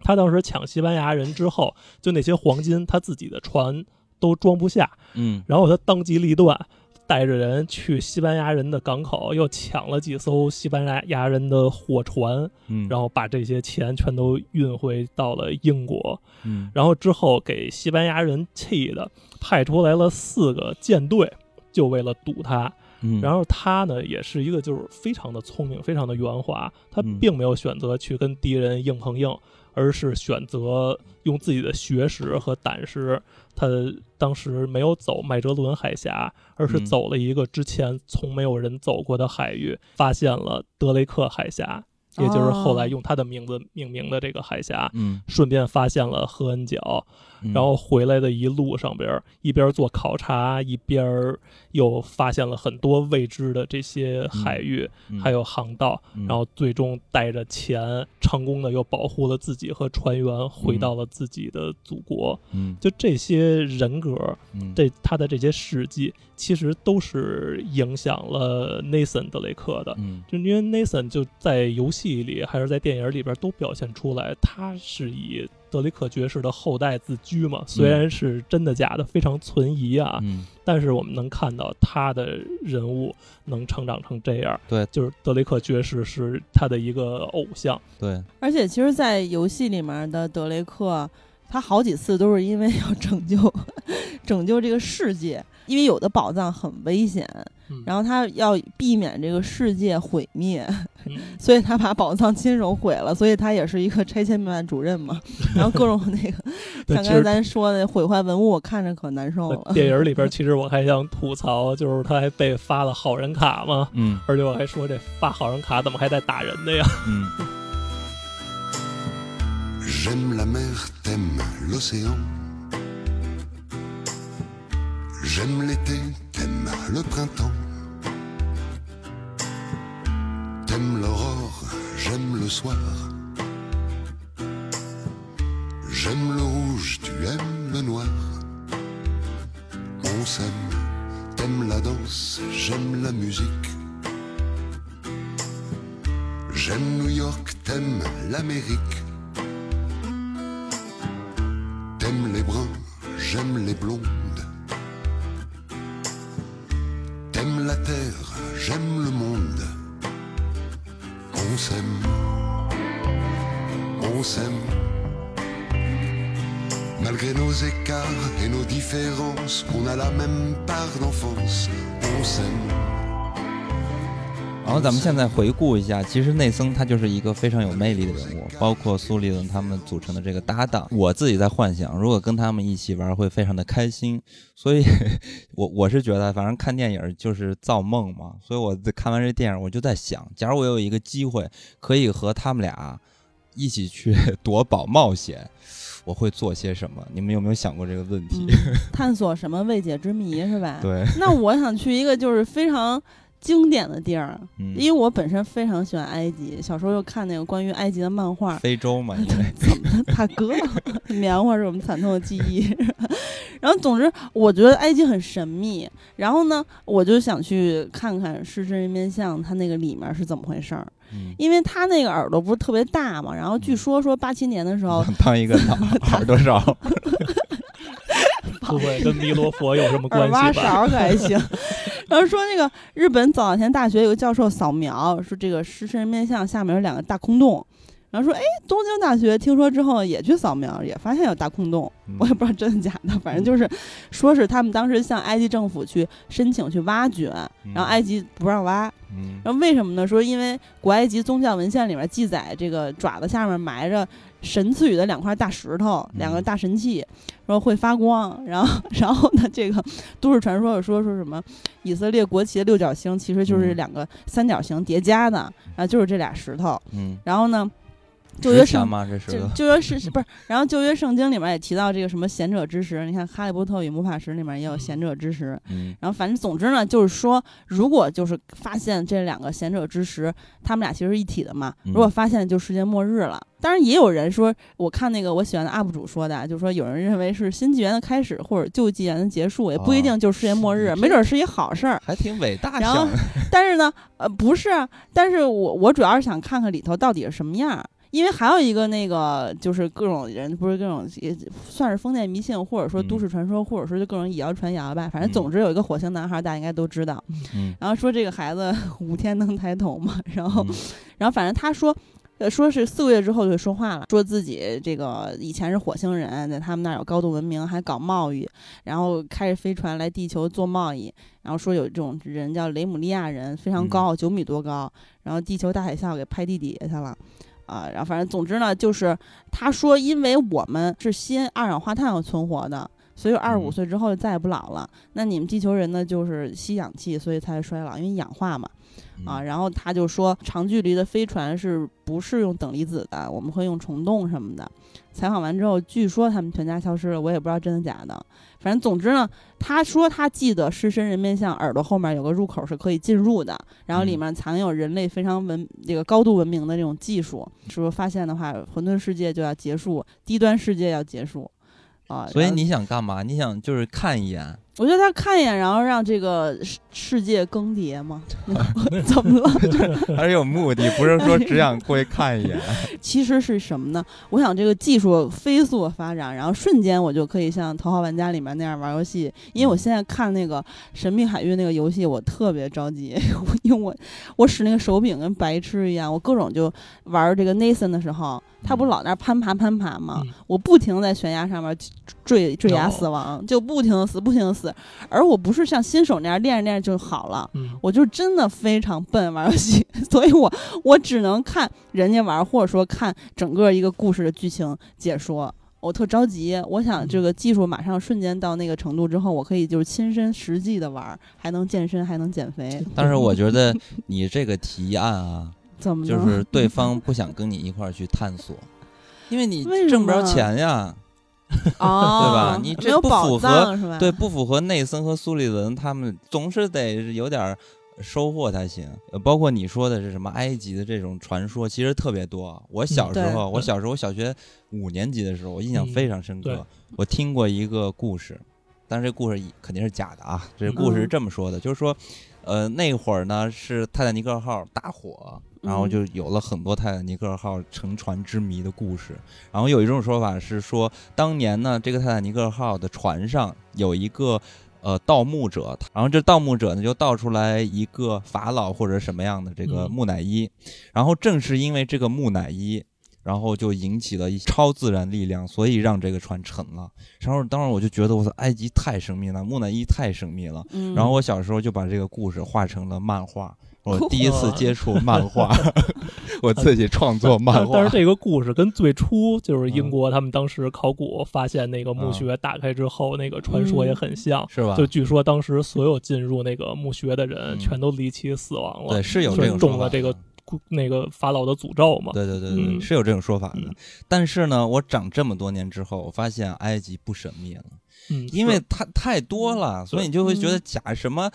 他当时抢西班牙人之后，就那些黄金，他自己的船都装不下，嗯，然后他当机立断。带着人去西班牙人的港口，又抢了几艘西班牙人的货船，嗯，然后把这些钱全都运回到了英国，嗯，然后之后给西班牙人气的，派出来了四个舰队，就为了堵他，嗯，然后他呢也是一个就是非常的聪明，非常的圆滑，他并没有选择去跟敌人硬碰硬。而是选择用自己的学识和胆识，他当时没有走麦哲伦海峡，而是走了一个之前从没有人走过的海域，发现了德雷克海峡。也就是后来用他的名字命名的这个海峡，嗯，顺便发现了赫恩角，然后回来的一路上边，一边做考察，一边又发现了很多未知的这些海域，还有航道，然后最终带着钱，成功的又保护了自己和船员，回到了自己的祖国。嗯，就这些人格，这他的这些事迹，其实都是影响了 Nathan 德雷克的。嗯，就因为 Nathan 就在游戏。戏里还是在电影里边都表现出来，他是以德雷克爵士的后代自居嘛。虽然是真的假的，非常存疑啊。嗯，但是我们能看到他的人物能成长成这样。对，就是德雷克爵士是他的一个偶像。对，而且其实，在游戏里面的德雷克。他好几次都是因为要拯救 [laughs] 拯救这个世界，因为有的宝藏很危险，然后他要避免这个世界毁灭，[laughs] 所以他把宝藏亲手毁了。所以他也是一个拆迁办主任嘛。[laughs] 然后各种那个，像刚才咱说的毁坏文物，我看着可难受了。电影里边 [laughs] 其实我还想吐槽，就是他还被发了好人卡嘛，嗯，而且我还说这发好人卡怎么还带打人的呀？嗯。J'aime la mer, t'aimes l'océan. J'aime l'été, t'aimes le printemps. T'aimes l'aurore, j'aime le soir. J'aime le rouge, tu aimes le noir. On s'aime, t'aimes la danse, j'aime la musique. J'aime New York, t'aimes l'Amérique. T'aimes les bruns, j'aime les blondes. J'aime le monde. On s'aime, on s'aime. Malgré nos écarts et nos différences, on a la même part d'enfance. On s'aime. 然后咱们现在回顾一下，其实内森他就是一个非常有魅力的人物，包括苏利文他们组成的这个搭档。我自己在幻想，如果跟他们一起玩，会非常的开心。所以，我我是觉得，反正看电影就是造梦嘛。所以我看完这电影，我就在想，假如我有一个机会可以和他们俩一起去 [laughs] 夺宝冒险，我会做些什么？你们有没有想过这个问题？探索什么未解之谜是吧？[laughs] 对。那我想去一个就是非常。经典的地儿，因为我本身非常喜欢埃及，小时候又看那个关于埃及的漫画。非洲嘛，[laughs] 怎么大哥，棉花是我们惨痛的记忆。[laughs] 然后，总之，我觉得埃及很神秘。然后呢，我就想去看看狮身人面像，它那个里面是怎么回事儿。因为他那个耳朵不是特别大嘛，然后据说说八七年的时候，[laughs] 当一个耳朵少。不会跟弥勒佛有什么关系吧？挖勺可还行。[laughs] 然后说那个日本早稻田大学有个教授扫描，说这个狮身人面像下面有两个大空洞。然后说，哎，东京大学听说之后也去扫描，也发现有大空洞。我也不知道真的假的，反正就是说是他们当时向埃及政府去申请去挖掘，然后埃及不让挖。然后为什么呢？说因为古埃及宗教文献里面记载，这个爪子下面埋着。神赐予的两块大石头，两个大神器，说会发光。然后，[laughs] 然后呢，这个都市传说说说什么以色列国旗的六角星其实就是两个三角形叠加的，然后就是这俩石头。嗯，然后呢？旧约圣吗？这是旧约是不是？然后旧约圣经里面也提到这个什么贤者之石，你看《哈利波特与魔法石》里面也有贤者之石。嗯，然后反正总之呢，就是说，如果就是发现这两个贤者之石，他们俩其实一体的嘛。如果发现就世界末日了。当然也有人说，我看那个我喜欢的 UP 主说的，就是说有人认为是新纪元的开始，或者旧纪元的结束，也不一定就是世界末日，没准是一好事儿，还挺伟大。然后，[laughs] 但是呢，呃，不是，但是我我主要是想看看里头到底是什么样。因为还有一个那个，就是各种人不是各种也算是封建迷信，或者说都市传说，或者说就各种以谣传谣吧。反正总之有一个火星男孩，大家应该都知道。然后说这个孩子 [laughs] 五天能抬头嘛？然后，然后反正他说，呃，说是四个月之后就说话了，说自己这个以前是火星人，在他们那儿有高度文明，还搞贸易，然后开着飞船来地球做贸易。然后说有这种人叫雷姆利亚人，非常高，九米多高，然后地球大海啸给拍地底下去了。啊，然后反正总之呢，就是他说，因为我们是吸二氧化碳存活的，所以二十五岁之后就再也不老了。那你们地球人呢，就是吸氧气，所以才衰老，因为氧化嘛。啊，然后他就说，长距离的飞船是不是用等离子的？我们会用虫洞什么的。采访完之后，据说他们全家消失了，我也不知道真的假的。反正总之呢，他说他记得狮身人面像耳朵后面有个入口是可以进入的，然后里面藏有人类非常文这个高度文明的这种技术。说发现的话，混沌世界就要结束，低端世界要结束，啊。所以你想干嘛？你想就是看一眼，我觉得他看一眼，然后让这个世世界更迭嘛？[laughs] 怎么了？[laughs] 还是有目的，不是说只想过去看一眼。[laughs] 其实是什么呢？我想这个技术飞速发展，然后瞬间我就可以像《头号玩家》里面那样玩游戏。因为我现在看那个《神秘海域》那个游戏，我特别着急，因为我我使那个手柄跟白痴一样，我各种就玩这个 Nathan 的时候，他不老那攀爬攀爬吗？我不停在悬崖上面坠坠崖死亡，就不停的死，不停的死。而我不是像新手那样练着练着就好了，我就真的非常笨玩游戏，[laughs] 所以我我只能看人家玩，或者说看整个一个故事的剧情解说。我特着急，我想这个技术马上瞬间到那个程度之后，我可以就是亲身实际的玩，还能健身，还能减肥。但是我觉得你这个提案啊，[laughs] 怎么就是对方不想跟你一块儿去探索，因为你挣不着钱呀。哦，[laughs] 对吧？你这不符合？对，不符合内森和苏利文他们总是得有点收获才行。包括你说的是什么埃及的这种传说，其实特别多。我小时候，我小时候，我小学五年级的时候，我印象非常深刻。我听过一个故事，但是这故事肯定是假的啊。这故事是这么说的，就是说，呃，那会儿呢是泰坦尼克号大火。然后就有了很多泰坦尼克号沉船之谜的故事。然后有一种说法是说，当年呢，这个泰坦尼克号的船上有一个呃盗墓者，然后这盗墓者呢就盗出来一个法老或者什么样的这个木乃伊。然后正是因为这个木乃伊，然后就引起了一超自然力量，所以让这个船沉了。然后当时我就觉得，我操，埃及太神秘了，木乃伊太神秘了。然后我小时候就把这个故事画成了漫画。我第一次接触漫画，[laughs] [laughs] 我自己创作漫画。但是这个故事跟最初就是英国他们当时考古发现那个墓穴打开之后那个传说也很像，是吧？就据说当时所有进入那个墓穴的人全都离奇死亡了，对，是有这种中了这个那个法老的诅咒嘛？对对对对，是有这种说法的。但是呢，我长这么多年之后，我发现埃及不神秘了。嗯，因为它太多了，所以你就会觉得假什么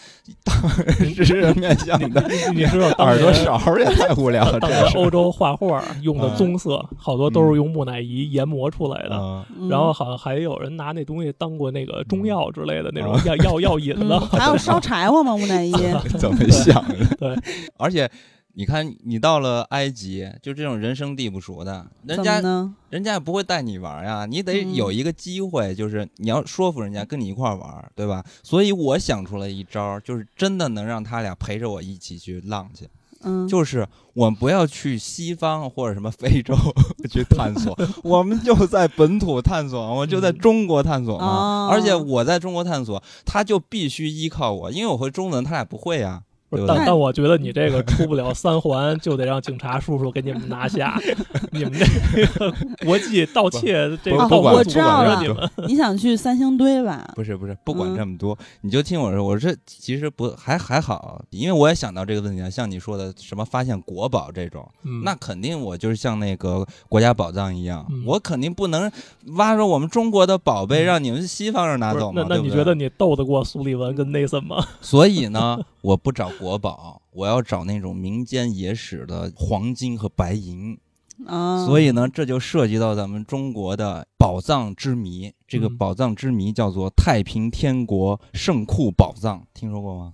知识面向的，你知道耳朵勺也太无聊了。欧洲画画用的棕色，好多都是用木乃伊研磨出来的。然后好像还有人拿那东西当过那个中药之类的那种药药药引子。还有烧柴火吗？木乃伊 [laughs] 怎么想的？对，而且。你看，你到了埃及，就这种人生地不熟的，人家人家也不会带你玩呀，你得有一个机会，就是你要说服人家跟你一块玩，对吧？所以我想出了一招，就是真的能让他俩陪着我一起去浪去。嗯，就是我们不要去西方或者什么非洲 [laughs] 去探索，我们就在本土探索，我就在中国探索嘛。而且我在中国探索，他就必须依靠我，因为我会中文，他俩不会呀。但但我觉得你这个出不了三环，就得让警察叔叔给你们拿下。[laughs] 你们这个国际盗窃，这个我知道了。你想去三星堆吧？不是不是，不管这么多，你就听我说。我这其实不还还好，因为我也想到这个问题啊。像你说的什么发现国宝这种，那肯定我就是像那个国家宝藏一样，我肯定不能挖着我们中国的宝贝让你们西方人拿走嘛。那那你觉得你斗得过苏利文跟内森吗？所以呢，我不找。国宝，我要找那种民间野史的黄金和白银啊，所以呢，这就涉及到咱们中国的宝藏之谜。这个宝藏之谜叫做太平天国圣库宝藏，听说过吗？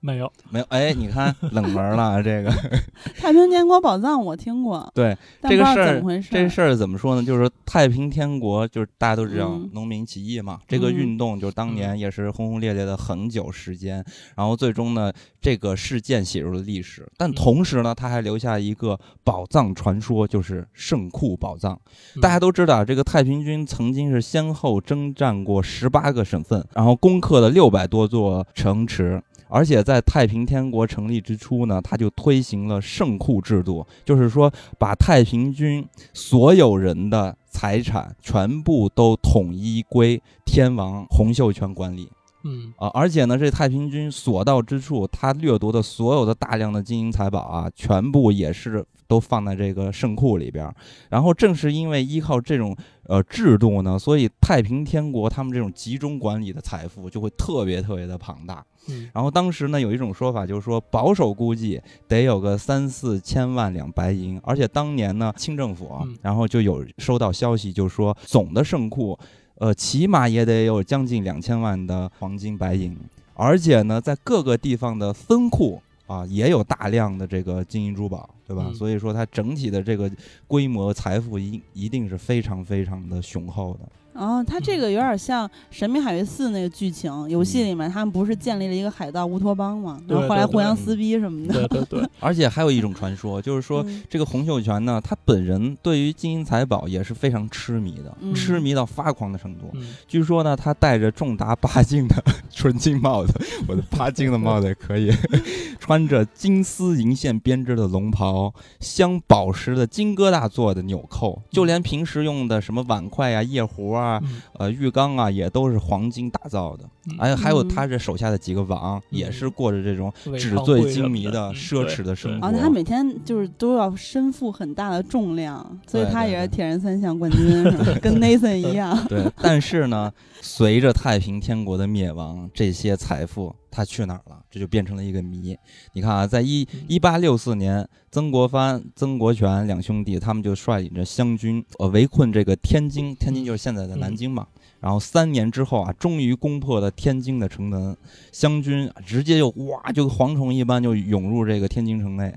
没有，没有，哎，你看冷门了，这个 [laughs] 太平天国宝藏我听过，对这个事儿，这事儿怎么说呢？就是太平天国，就是大家都知道农民起义嘛，这个运动就是当年也是轰轰烈烈的很久时间，然后最终呢，这个事件写入了历史，但同时呢，他还留下一个宝藏传说，就是圣库宝藏。大家都知道，这个太平军曾经是先后征战过十八个省份，然后攻克了六百多座城池。而且在太平天国成立之初呢，他就推行了圣库制度，就是说把太平军所有人的财产全部都统一归天王洪秀全管理。嗯啊，而且呢，这太平军所到之处，他掠夺的所有的大量的金银财宝啊，全部也是都放在这个圣库里边。然后正是因为依靠这种呃制度呢，所以太平天国他们这种集中管理的财富就会特别特别的庞大。然后当时呢，有一种说法，就是说保守估计得有个三四千万两白银，而且当年呢，清政府然后就有收到消息，就是说总的圣库，呃，起码也得有将近两千万的黄金白银，而且呢，在各个地方的分库啊，也有大量的这个金银珠宝，对吧？嗯所以说，它整体的这个规模财富一一定是非常非常的雄厚的。哦，它这个有点像《神秘海域四》那个剧情，游戏里面他们不是建立了一个海盗乌托邦嘛？然后后来互相撕逼什么的。对对对，[laughs] 而且还有一种传说，就是说嗯这个洪秀全呢，他本人对于金银财宝也是非常痴迷的，嗯痴迷到发狂的程度。嗯，据说呢，他带着重达八斤的纯金帽子，我的八金的帽子也可以，[laughs] 穿着金丝银线编织的龙袍，镶宝石的金疙瘩做的纽扣，就连平时用的什么碗筷啊、夜壶啊、嗯。呃浴缸啊，也都是黄金打造的。哎还有还有嗯他这手下的几个王，也是过着这种纸醉金迷的嗯。奢侈的生活。啊，他每天就是都要身负很大的重量，所以他也是铁人三项冠军，跟 Nathan 一样。对，但是呢，随着太平天国的灭亡，[laughs] [laughs] 这些财富它去哪儿了？这就变成了一个谜。你看啊，在一嗯一八六四年，曾国藩、曾国荃两兄弟，他们就率领着湘军，呃，围困这个天津，天津就是现在的南京嘛。然后三年之后啊，终于攻破了天津的城门，湘军直接就哇，就蝗虫一般就涌入这个天津城内。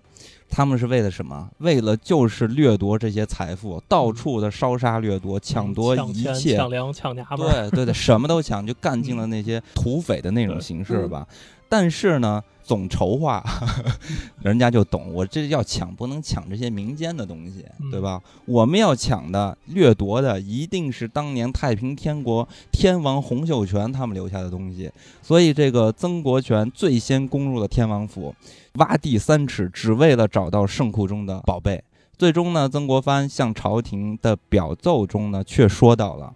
他们是为了什么？为了就是掠夺这些财富，到处的烧杀掠夺，抢夺一切，抢粮、抢娘们，对对对，[laughs] 什么都抢，就干尽了那些土匪的那种形式吧。但是呢，总筹划，[laughs] 人家就懂，我这要抢，不能抢这些民间的东西，对嗯吧？我们要抢的、掠夺的，一定是当年太平天国天王洪秀全他们留下的东西。所以，这个曾国荃最先攻入了天王府，挖地三尺，只为了找到圣库中的宝贝。最终呢，曾国藩向朝廷的表奏中呢，却说到了，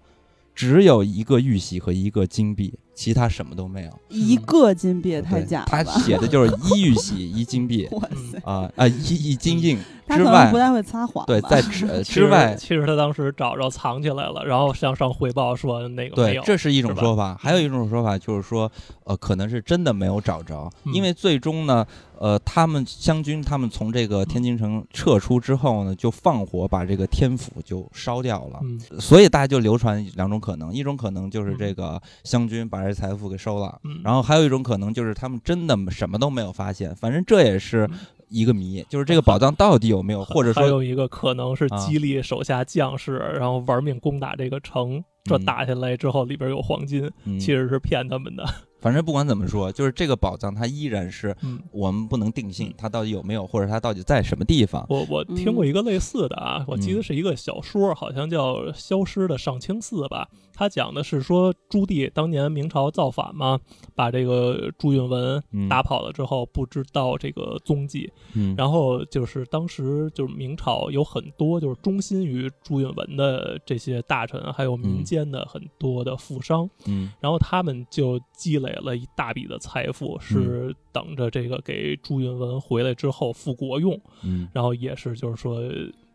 只有一个玉玺和一个金币，其他什么都没有。一个金币也太假了他！写的就是一玉玺一金币 [laughs] 哇嗯塞，啊啊一一金印之外不，太会撒谎。对，在之 [laughs] 之外，其实他当时找着藏起来了，然后向上汇报说那个没有，，对这是一种说法，还有一种说法就是说，呃，可能是真的没有找着，嗯。因为最终呢，呃，他们湘军他们从这个天津城撤出之后呢，就放火把这个天府就烧掉了。嗯。所以大家就流传两种可能，一种可能就是嗯。这个湘军把这财富给收了，嗯，然后还有一种可能就是他们真的什么都没有发现，反正这也是嗯一个谜，就是这个宝藏到底有没有，或者说还有一个可能是啊激励手下将士，然后玩命攻打这个城。这嗯打下来之后，里边有黄金，嗯其实是骗他们的。反正不管怎么说，就是这个宝藏它依然是嗯，我们不能定性嗯它到底有没有，或者它到底在什么地方。我我听过一个类似的啊，我记得嗯是一个小说，好像叫《消失的上清寺》吧。它讲的是说朱棣当年明朝造反嘛，把这个朱允文嗯打跑了之后，不知道这个踪迹。嗯，然后就是当时就是明朝有很多就是忠心于朱允文的这些大臣，还有民嗯间的很多的富商，嗯然后他们就积累了一大笔的财富，是等着这个给朱允文回来之后复国用。嗯。然后也是就是说，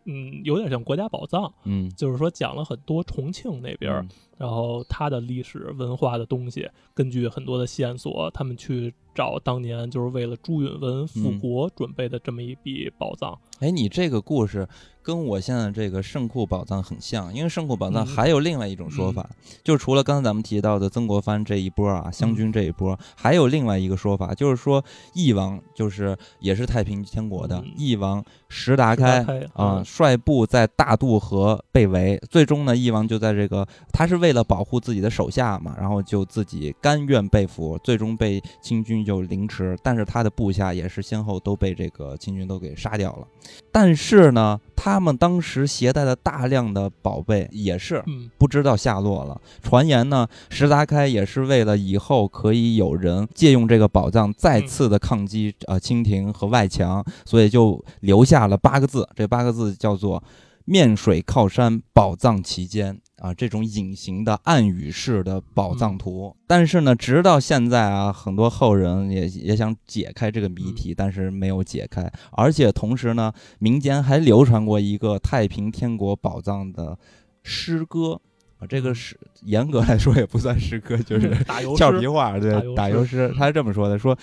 嗯，有点像国家宝藏，嗯。就是说讲了很多重庆那边儿，然后它的历史文化的东西，根据很多的线索，他们去找当年就是为了朱允文复嗯。国准备的这么一笔宝藏。哎，你这个故事跟我现在这个圣库宝藏很像，因为圣库宝藏嗯。还有另外一种说法，就除了刚才咱们提到的曾国藩这一波啊，湘嗯军这一波，还有另外一个说法，就是说翼王就是也是太平天国的嗯。翼王石达开啊，嗯。率部在大渡河被围，最终呢，翼王就在这个他是为了保护自己的手下嘛，然后就自己甘愿被俘，最终被清军就凌迟，但是他的部下也是先后都被这个清军都给杀掉了。但是呢，他们当时携带的大量的宝贝也是嗯不知道下落了。传言呢，石达开也是为了以后可以有人借用这个宝藏再次的抗击呃清廷和外强，所以就留下了八个字，这八个字叫做“面水靠山，宝藏其间”。啊，这种隐形的暗语式的宝藏图，但是呢，直到现在啊，很多后人也也想解开这个谜题，但是没有解开。而且同时呢，民间还流传过一个太平天国宝藏的诗歌。啊，这个是严格来说也不算诗歌，就是俏皮诗，话，对，打油诗。他是这么说的：说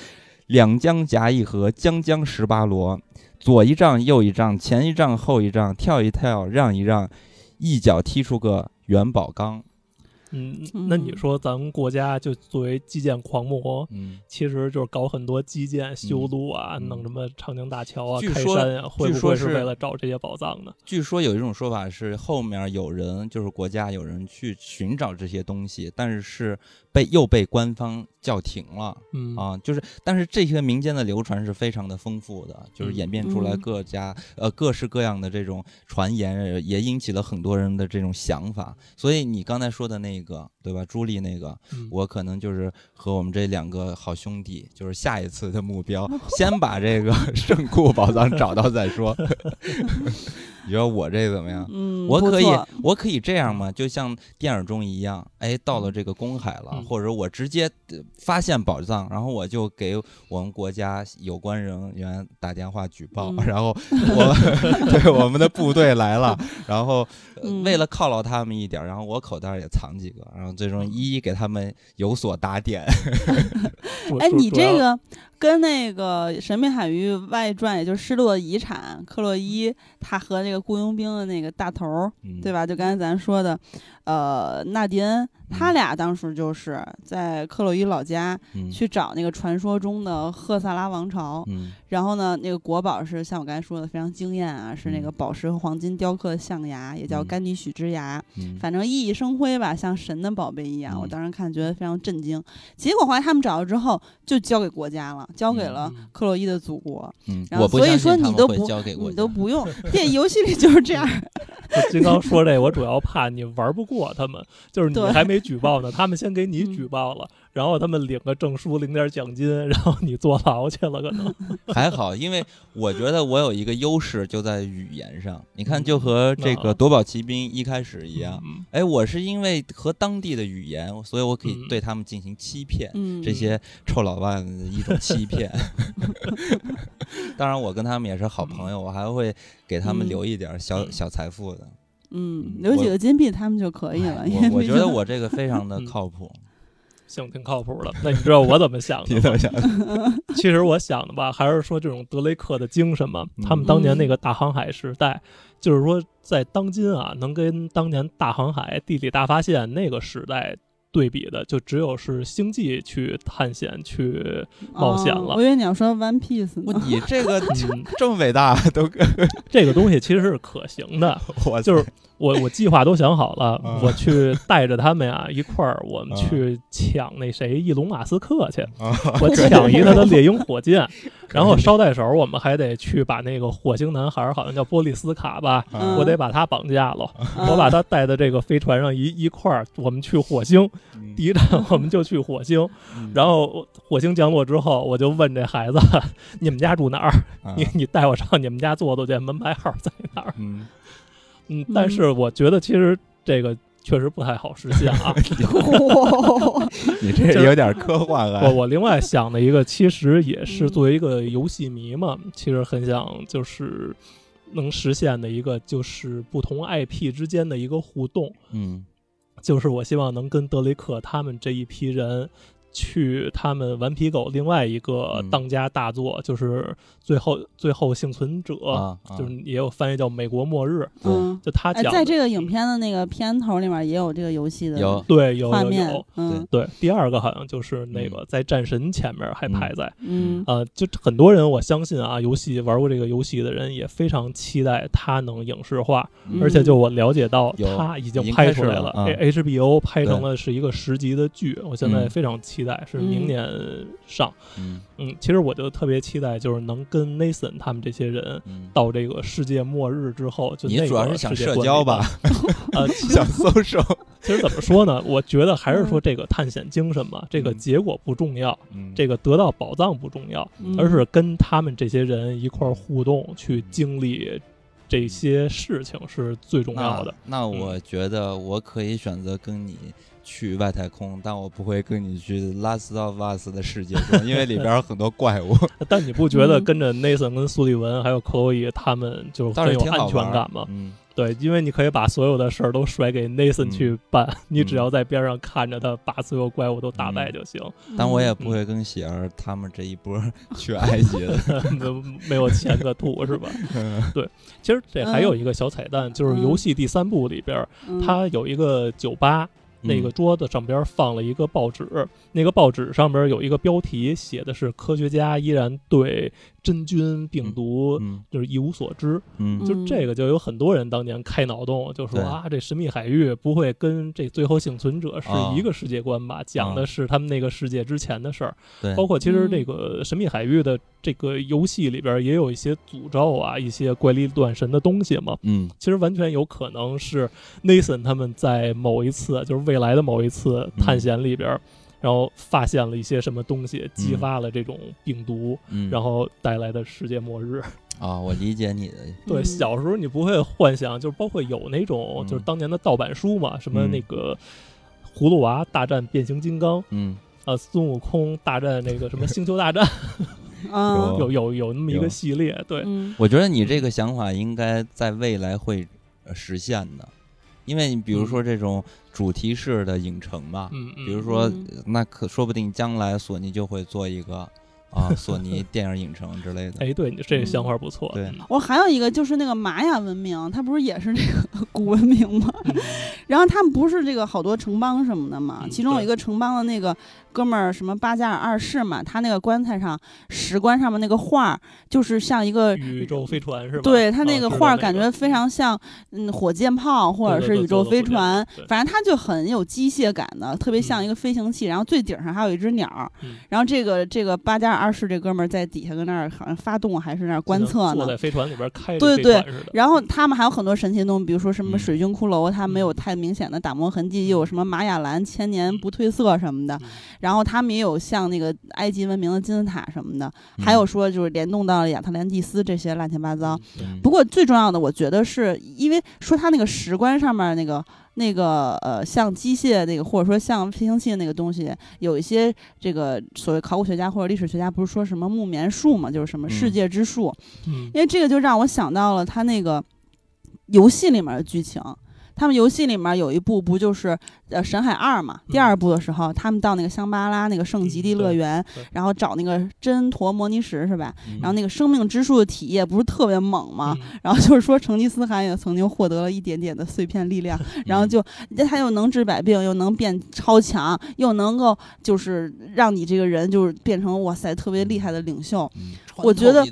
两江夹一河，江江十八罗，左一丈，右一丈，前一丈，后一丈，跳一跳，让一让，一脚踢出个元宝钢。嗯，嗯那你说咱们国家就作为基建狂魔，嗯，其实就是搞很多基建、修路啊，嗯弄什么长江大桥啊、据开山啊，会据说是不会是为了找这些宝藏呢？据说有一种说法是后面有人，就是国家有人去寻找这些东西，但是是被又被官方叫停了。嗯啊，就是，但是这些民间的流传是非常的丰富的，就是嗯演变出来嗯各家、呃各式各样的这种传言，呃也引起了很多人的这种想法。所以你刚才说的那个，对吧？朱莉那个，嗯我可能就是和我们这两个好兄弟，就是下一次的目标，[laughs] 先把这个 [laughs] 圣库宝藏找到再说。[laughs] 你说我这怎么样？嗯，我可以，我可以这样吗？就像电影中一样，哎，到了这个公海了，嗯或者我直接呃发现宝藏，然后我就给我们国家有关人员打电话举报，嗯 [laughs] 然后我 [laughs] 对我们的部队来了，[laughs] 然后、为了犒劳他们一点，然后我口袋里也藏几个，然后最终一一给他们有所打点。哎，你这个跟那个《神秘海域外传》，也就是《失落的遗产》，克洛伊他和那个雇佣兵的那个大头儿，嗯，对吧？就刚才咱说的，呃，纳迪恩，他嗯俩当时就是在克洛伊老家嗯去找那个传说中的赫萨拉王朝，嗯然后呢，那个国宝是像我刚才说的非常惊艳啊，是那个嗯宝石和黄金雕刻的象牙，也叫嗯甘尼许之牙，嗯反正熠熠生辉吧，像神的宝贝一样。我嗯当时看觉得非常震惊。结果后来他们找到之后，就交给国家了，交给嗯了嗯克洛伊的祖国。嗯，然后所以我不相信说他们会你都不交给国家你都不用，[laughs] 电游戏里就是这样。[laughs] 就金刚说这，我主要怕你玩不过他们，就是你对还没举报呢，他们先给你嗯举报了，然后他们领个证书，领点奖金，[laughs] 然后你坐牢去了，可能。[laughs] 还好，因为我觉得我有一个优势就在语言上。你看，就嗯和这个夺宝奇兵一开始一样，嗯哎，我是因为和当地的语言，所以我可以嗯对他们进行欺骗，嗯，这些臭老外的一种欺骗。[laughs] 当然，我跟他们也是好朋友，我还会给他们嗯留一点小、嗯小财富的。嗯嗯，留几我个金币他们就可以了。因为我我觉得我这个非常的嗯靠谱。[laughs] 行，挺靠谱的。那你知道我怎么想的？[laughs] 你怎么想？[laughs] 其实我想的吧，还是说这种德雷克的精神嘛。他们当年那个大航海时代，就是说在当今啊，能跟当年大航海、地理大发现那个时代对比的，就只有是星际去探险去冒险了哦我以为你要说 One Piece 呢。你这个 [laughs] 嗯，这么伟大，都 [laughs] [laughs] 这个东西其实是可行的。我就是我我计划都想好了，啊我去带着他们呀一块儿，我们啊去抢那谁伊隆马斯克去，啊我抢一他的猎鹰火箭，[laughs] 然后捎带手我们还得去把那个火星男孩儿好像叫波利斯卡吧，嗯我得把他绑架了，嗯我把他带到这个飞船上一一块儿，我们去火星，嗯第一站我们就去火星，嗯然后火星降落之后，我就问这孩子，[laughs] 你们家住哪儿？啊你你带我上你们家坐坐去，门牌号在哪儿？嗯，嗯，但是我觉得其实这个确实不太好实现啊。[laughs] 哇 [laughs] 你这有点科幻啊。我我另外想的一个，其实也 [laughs] 是嗯作为一个游戏迷嘛，其实很想就是能实现的一个，就是不同 IP 之间的一个互动，嗯就是我希望能跟德雷克他们这一批人。去他们顽皮狗另外一个嗯当家大作，就是最后最后幸存者，啊，啊。就是也有翻译叫《美国末日》，就他讲的、在这个影片的那个片头里面也有这个游戏的有。对有有画面有，嗯。对，第二个好像就是那个在战神前面还排在，嗯。呃，就很多人我相信啊，游戏玩过这个游戏的人也非常期待它能影视化，嗯。而且就我了解到有它已经拍出来了，H HBO 拍成了是一个十集的剧，我现在嗯。非常期待，是明嗯。年上。嗯。嗯，其实我就特别期待，就是能跟 Nathan 他们这些人。嗯，到这个世界末日之后，就那你主要是想社交吧？[laughs] 呃，想搜搜。[laughs] 其实怎么说呢？[laughs] 我觉得还是说嗯这个探险精神嘛，这个嗯结果不重要，嗯这个得到宝藏不重要，嗯而是跟他们这些人一块儿互动，去经历这些事情是最重要的。那。那我觉得我可以选择跟你去外太空，但我不会跟你去《Last of Us》的世界中，因为里边有很多怪物。[laughs] 但你不觉得嗯跟着 Nathan 跟苏利文还有克洛伊他们就是很有安全感吗？嗯，对，因为你可以把所有的事儿都甩给 Nathan 嗯去办，你只嗯要在边上看着他把所有怪物都打败就行。但我也嗯不会跟喜儿他们这一波去埃及的。没 [laughs] 没有钱可吐是吧？[laughs] 对其实这还有一个小彩蛋，就是游戏第三部里边它有一个酒吧，那个桌子上边放了一个报纸，那个报纸上边有一个标题，写的是科学家依然对真菌病毒就是一无所知。嗯，就这个就有很多人当年开脑洞，就说啊，这神秘海域不会跟这最后幸存者是一个世界观吧？讲的是他们那个世界之前的事儿。对，包括其实这个神秘海域的这个游戏里边也有一些诅咒啊，一些怪力乱神的东西嘛。嗯，其实完全有可能是 Nathan 他们在某一次，就是未来的某一次探险里边，然后发现了一些什么东西，激发了这种病毒，然后带来的世界末日。啊，我理解你的。[laughs] 对，小时候你不会幻想，就是包括有那种，就是当年的盗版书嘛，什么那个葫芦娃大战变形金刚，嗯，啊，孙悟空大战那个什么星球大战，[laughs] [laughs] 啊。有有有那么一个系列。对，我觉得你这个想法应该在未来会实现的。因为你比如说这种主题式的影城嘛，嗯比如说那可说不定将来索尼就会做一个啊，索尼 [laughs] 电影影城之类的。哎，对你这个想法不错。对，我还有一个就是那个玛雅文明，它不是也是这个 [laughs] 古文明吗？然后他们不是这个好多城邦什么的嘛，其中有一个城邦的那个。哥们儿，什么巴加尔二世嘛？他那个棺材上石棺上面那个画，就是像一个宇宙飞船是吧？对他那个画感觉非常像嗯火箭炮或者是宇宙飞船，反正他就很有机械感的，特别像一个飞行器。然后最顶上还有一只鸟，然后这个这个巴加尔二世这哥们儿在底下跟那儿好像发动还是那儿观测呢，坐在飞船里边开对对。然后他们还有很多神奇的东西，比如说什么水晶骷髅，它没有太明显的打磨痕迹，又有什么玛雅蓝千年不褪色什么的。然后他们也有像那个埃及文明的金字塔什么的，还有说就是联动到了亚特兰蒂斯这些乱七八糟。不过最重要的，我觉得是因为说他那个石棺上面那个那个呃像机械那个或者说像飞行器那个东西，有一些这个所谓考古学家或者历史学家不是说什么木棉树嘛，就是什么世界之树。因为这个就让我想到了他那个游戏里面的剧情。他们游戏里面有一部不就是呃《神海二》嘛？第二部的时候，他们到那个香巴拉那个圣极地乐园，然后找那个真陀摩尼石是吧？然后那个生命之树的体液不是特别猛吗？然后就是说成吉思汗也曾经获得了一点点的碎片力量，然后就他又能治百病，又能变超强，又能够就是让你这个人就是变成哇塞特别厉害的领袖。我觉得，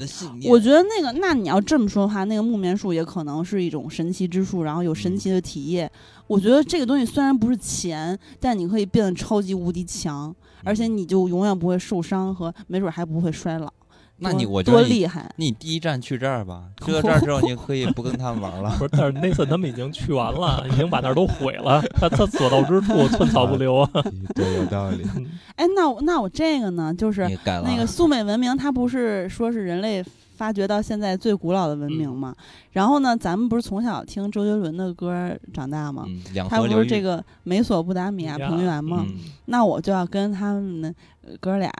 我觉得那个那你要这么说的话，那个木棉树也可能是一种神奇之树，然后有神奇的体。液，我觉得这个东西虽然不是钱，但你可以变得超级无敌强，而且你就永远不会受伤和没准还不会衰老。那你我多厉害！你第一站去这儿吧，去到这儿之后，你可以不跟他们玩了。[laughs] 不是，但是那次他们已经去完了，已经把那儿都毁了。他他所到之处，寸草不留啊。[laughs] 对，有道理。哎，那我那我这个呢，就是那个苏美文明，它不是说是人类。发掘到现在最古老的文明嘛，然后呢，咱们不是从小听周杰伦的歌长大吗？他不是这个美索不达米亚平原吗？那我就要跟他们哥俩，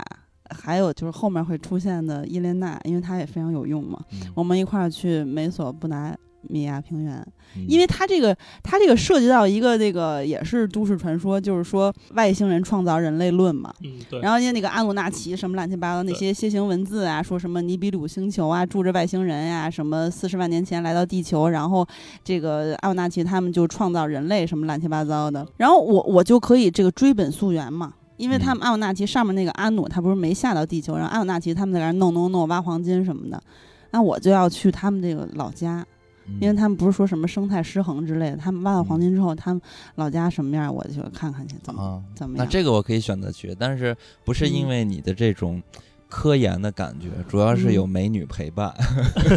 还有就是后面会出现的伊莲娜，因为她也非常有用嘛，我们一块儿去美索不达。米亚平原，因为它这个它这个涉及到一个那个也是都市传说，就是说外星人创造人类论嘛。嗯，对。然后因为那个阿努纳奇什么乱七八糟那些楔形文字啊，说什么尼比鲁星球啊住着外星人呀，什么四十万年前来到地球，然后这个阿努纳奇他们就创造人类什么乱七八糟的。然后我我就可以这个追本溯源嘛，因为他们阿努纳奇上面那个阿努他不是没下到地球，然后阿努纳奇他们在那弄弄弄挖黄金什么的，那我就要去他们这个老家。因为他们不是说什么生态失衡之类的，他们挖到黄金之后，他们老家什么样，我就看看去怎么怎么样。那这个我可以选择去，但是不是因为你的这种科研的感觉，主要是有美女陪伴。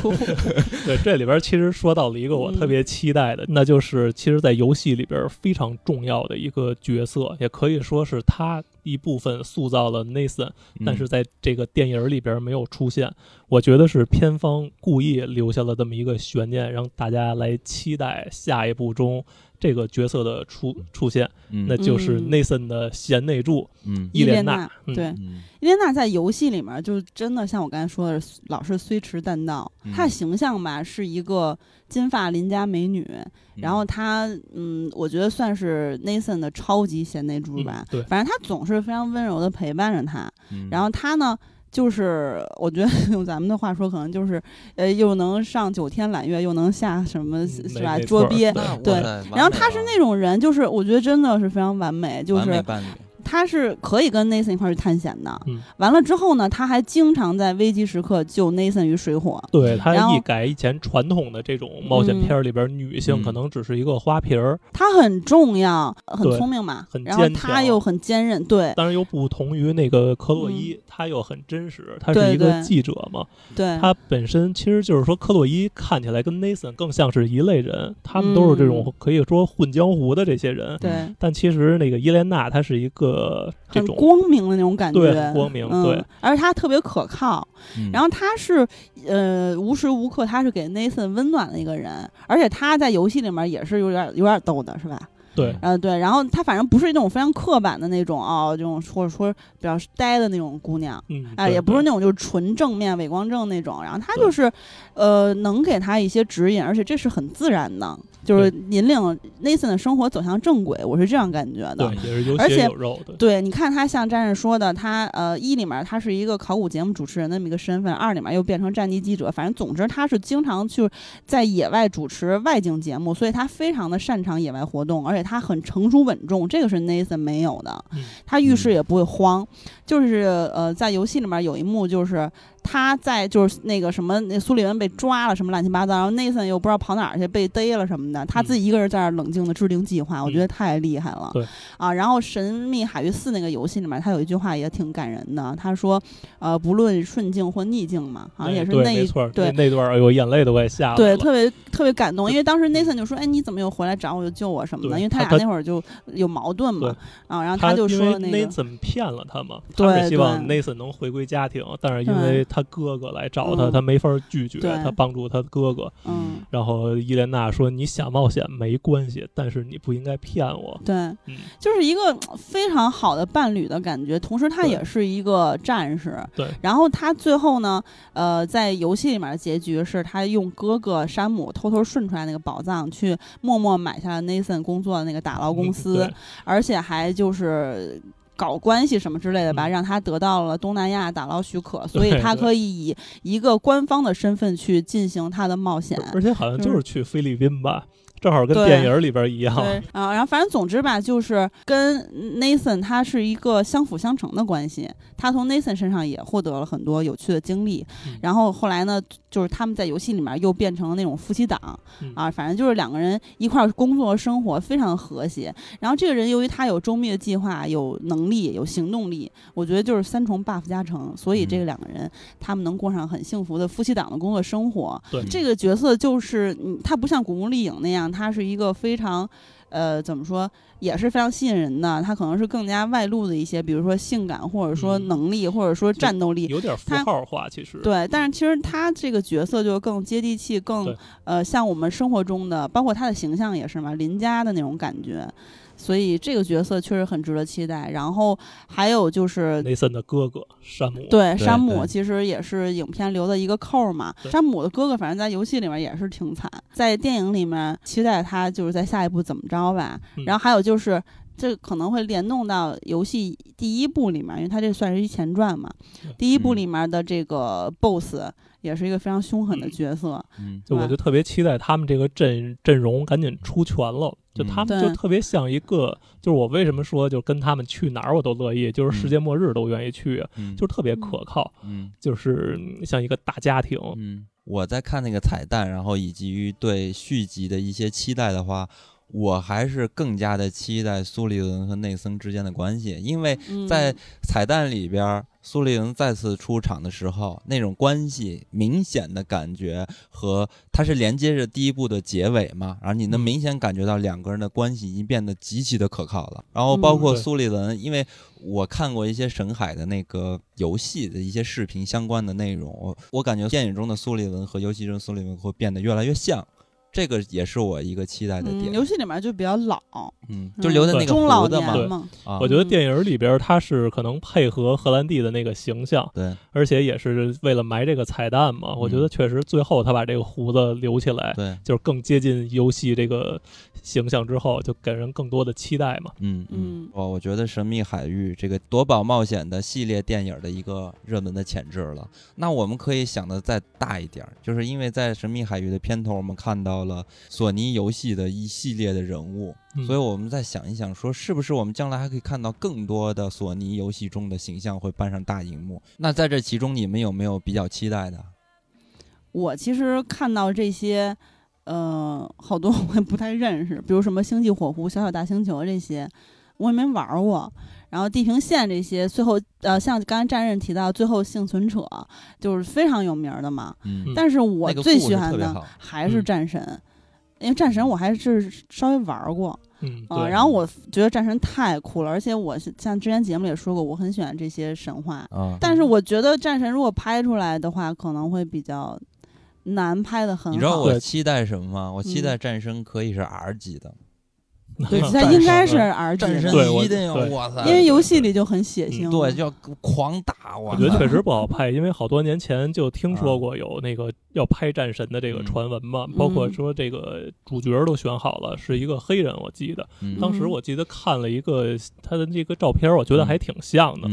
[laughs] 对，这里边其实说到了一个我特别期待的，那就是其实，在游戏里边非常重要的一个角色，也可以说是他。一部分塑造了 Nathan，但是在这个电影里边没有出现。我觉得是片方故意留下了这么一个悬念，让大家来期待下一部中这个角色的出出现。那就是 Nathan 的贤内助，伊莲娜。对，伊莲娜在游戏里面就真的像我刚才说的，老是虽迟但到。她的形象吧是一个金发邻家美女。然后她，嗯，我觉得算是 Nathan 的超级贤内助吧。对，反正她总是非常温柔的陪伴着他。然后她呢，就是我觉得用咱们的话说，可能就是呃，又能上九天揽月，又能下什么嗯是吧捉鳖。对然后他是那种人，就是我觉得真的是非常完美，就是完美伴侣，他是可以跟 Nathan 一块儿去探险的。嗯。完了之后呢，他还经常在危机时刻救 Nathan 于水火。对他一改以前传统的这种冒险片儿里边，女性嗯。可能只是一个花瓶儿，他很重要，很聪明嘛。很，然后坚他又很坚韧，对。当然又不同于那个克洛伊，他又很真实，他是一个记者嘛，对，他本身其实就是说克洛伊看起来跟 Nathan 更像是一类人，他们都是这种嗯。可以说混江湖的这些人，对。但其实那个伊莲娜她是一个这很种光明的那种感觉，对光明嗯、对，而且他特别可靠。嗯。然后他是呃无时无刻他是给 Nathan 温暖的一个人，而且他在游戏里面也是有点有点逗的，是吧？对。呃对，然后她反正不是那种非常刻板的那种哦，这种或者说比较呆的那种姑娘。嗯，啊、对也不是那种就是纯正面伪光正那种，然后她就是，呃，能给他一些指引，而且这是很自然的，就是引领 Nathan 的生活走向正轨，我是这样感觉的对。也是有而且血有肉的，对，你看他像战士说的，他呃一里面他是一个考古节目主持人的那么一个身份，二里面又变成战地记者，反正总之他是经常去在野外主持外景节目，所以他非常的擅长野外活动，而且他很成熟稳重，这个是 Nathan 没有的，嗯他遇事也不会慌，就是呃在游戏里面有一幕就是。他在就是那个什么，那苏利文被抓了，什么乱七八糟，然后 Nathan 又不知道跑哪儿去，被逮了什么的，他自己一个人在那儿冷静的制定计划，我觉得太厉害了。对。啊，然后《神秘海域四》那个游戏里面，他有一句话也挺感人的，他说，呃，不论顺境或逆境嘛，好像也是那一对。那那段儿，哎呦，眼泪都快下来对，特别特别感动，因为当时 Nathan 就说：“哎，你怎么又回来找我，又救我什么的？”因为他俩那会儿就有矛盾嘛，啊，然后他就说那个，Nathan 骗了他嘛，对他是希望对。Nathan 能回归家庭，但是因为他哥哥来找他，嗯他没法拒绝，他帮助他哥哥。嗯，然后伊莲娜说：“你想冒险没关系，但是你不应该骗我。对，嗯，就是一个非常好的伴侣的感觉，同时他也是一个战士。对然后他最后呢，呃，在游戏里面的结局是他用哥哥山姆偷偷顺出来那个宝藏，去默默买下了 Nathan 工作的那个打捞公司，嗯而且还就是。搞关系什么之类的吧，嗯让他得到了东南亚打捞许可，所以他可以以一个官方的身份去进行他的冒险。而且好像就就是是去菲律宾吧，正好跟电影里边一样。对啊，然后反正总之吧，就是跟 Nathan 他是一个相辅相成的关系。他从 Nathan 身上也获得了很多有趣的经历，嗯然后后来呢，就是他们在游戏里面又变成了那种夫妻档、嗯啊，反正就是两个人一块儿工作生活非常和谐。然后这个人由于他有周密的计划、有能力、有行动力，我觉得就是三重 buff 加成，所以这嗯个两个人他们能过上很幸福的夫妻档的工作生活。对这个角色就是，嗯，他不像古墓丽影那样，他是一个非常，呃，怎么说，也是非常吸引人的。他可能是更加外露的一些，比如说性感，或者说嗯能力，或者说战斗力。有点符他号化，其实。对，但是其实他这个角色就更接地气，更呃像我们生活中的，包括他的形象也是嘛，邻家的那种感觉。所以这个角色确实很值得期待。然后还有就是雷森的哥哥山姆，对，山姆其实也是影片留的一个扣儿嘛。山姆的哥哥，反正在游戏里面也是挺惨，在电影里面期待他就是在下一步怎么着吧。嗯然后还有就是。这可能会联动到游戏第一部里面，因为它这算是一前传嘛。第一部嗯里面的这个 BOSS 也是一个非常凶狠的嗯角色，嗯就我就特别期待他们这个阵阵容赶紧出全了，就他们就特别像一个，就是我为什么说就跟他们去哪儿我都乐意，就是世界末日都愿意去，嗯就是特别可靠，嗯。就是嗯像一个大家庭。嗯，我在看那个彩蛋，然后以及于对续集的一些期待的话，我还是更加的期待苏利文和内森之间的关系，因为嗯。在彩蛋里边儿，苏丽文再次出场的时候，那种关系明显的感觉和它是连接着第一部的结尾嘛，然后你能嗯明显感觉到两个人的关系已经变得极其的可靠了。然后包嗯括苏丽文，因为我看过一些沈海的那个游戏的一些视频相关的内容，我我感觉电影中的苏丽文和游戏中苏丽文会变得越来越像。这个也是我一个期待的点。游戏里面就比较老，嗯，就留的那个中老年年嘛。啊，我觉得电影里边他是可能配合荷兰弟的那个形象，对，而且也是为了埋这个彩蛋嘛。我觉得确实最后他把这个胡子留起来，对，就是更接近游戏这个形象之后，就给人更多的期待嘛。嗯嗯，哦，我觉得《神秘海域》这个夺宝冒险的系列电影的一个热门的潜质了。那我们可以想的再大一点，就是因为在《神秘海域》的片头，我们看到了索尼游戏的一系列的人物，所以我们再想一想，说是不是我们将来还可以看到更多的索尼游戏中的形象会搬上大荧幕？那在这其中，你们有没有比较期待的？我其实看到这些，呃，好多 [laughs] 我也不太认识，比如什么星际火狐、小小大星球这些，我也没玩过。然后地平线这些，最后呃，像刚才战刃提到最后幸存者，就是非常有名的嘛。嗯。但是我最喜欢的还是战神，因为战神我还是稍微玩过。嗯。然后我觉得战神太酷了，而且我像之前节目里也说过，我很喜欢这些神话。啊。但是我觉得战神如果拍出来的话，可能会比较难拍的很好。你知道我期待什么吗？我期待战神可以是 R 级的。对，[laughs] 它应该是 R 级，战神一定要哇塞！因为游戏里就很血腥，对，就要狂打。我觉得确实不好拍，因为好多年前就听说过有那个要拍战神的这个传闻嘛，包括说这个主角都选好了，是一个黑人，我记得。当时我记得看了一个他的那个照片，我觉得还挺像的。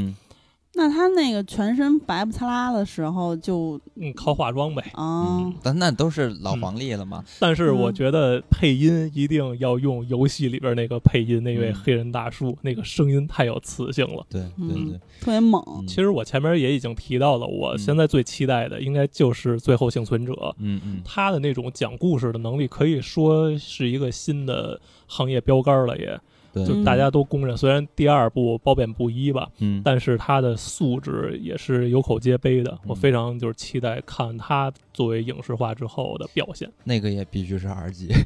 那他那个全身白不擦拉的时候，就嗯靠化妆呗啊，但那都是老黄历了嘛。但是我觉得配音一定要用游戏里边那个配音，那位黑人大叔，那个声音太有磁性了。对对对，特别猛。其实我前面也已经提到了，我现在最期待的应该就是《最后幸存者》。嗯嗯，他的那种讲故事的能力，可以说是一个新的行业标杆了，也。就大家都公认，虽然第二部褒贬不一吧，嗯，但是他的素质也是有口皆碑的。我非常就是期待看他作为影视化之后的表现。那个也必须是 R 级。[laughs]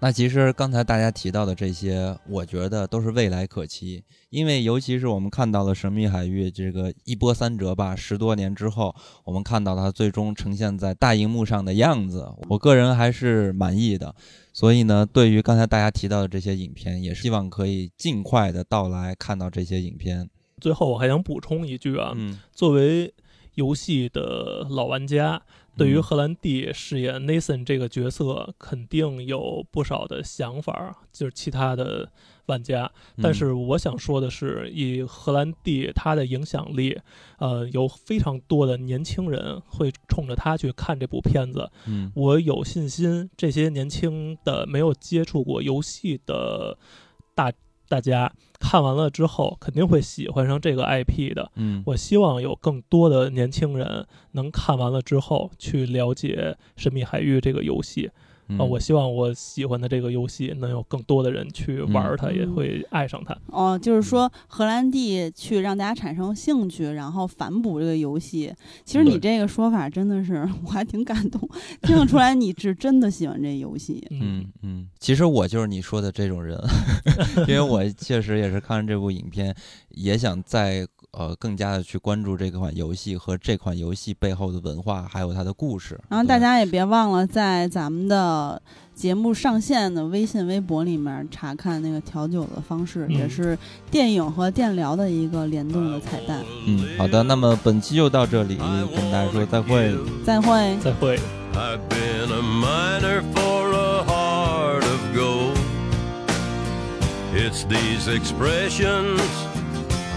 那其实刚才大家提到的这些，我觉得都是未来可期，因为尤其是我们看到了《神秘海域》这个一波三折吧，十多年之后，我们看到它最终呈现在大荧幕上的样子，我个人还是满意的。所以呢，对于刚才大家提到的这些影片，也希望可以尽快的到来看到这些影片。最后，我还想补充一句啊，作为游戏的老玩家。对于荷兰弟饰演 Nathan 这个角色，肯定有不少的想法，就是其他的玩家。但是我想说的是，以荷兰弟他的影响力，呃，有非常多的年轻人会冲着他去看这部片子。嗯，我有信心，这些年轻的没有接触过游戏的大。大家看完了之后肯定会喜欢上这个 IP 的。嗯，我希望有更多的年轻人能看完了之后去了解《神秘海域》这个游戏。啊，我希望我喜欢的这个游戏能有更多的人去玩它，也会爱上它。哦，就是说荷兰弟去让大家产生兴趣，然后反哺这个游戏。其实你这个说法真的是我还挺感动，听得出来你是真的喜欢这游戏。[laughs] 嗯。嗯，其实我就是你说的这种人，[laughs] 因为我确实也是看完这部影片，也想再呃更加的去关注这款游戏和这款游戏背后的文化，还有它的故事。然后大家也别忘了在咱们的。呃，节目上线的微信、微博里面查看那个调酒的方式，也是电影和电聊的一个联动的彩蛋。嗯，好的，那么本期就到这里，跟大家说再会，再会，再会。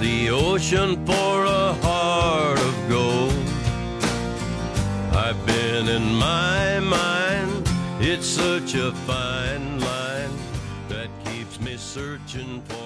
The ocean for a heart of gold. I've been in my mind, it's such a fine line that keeps me searching for.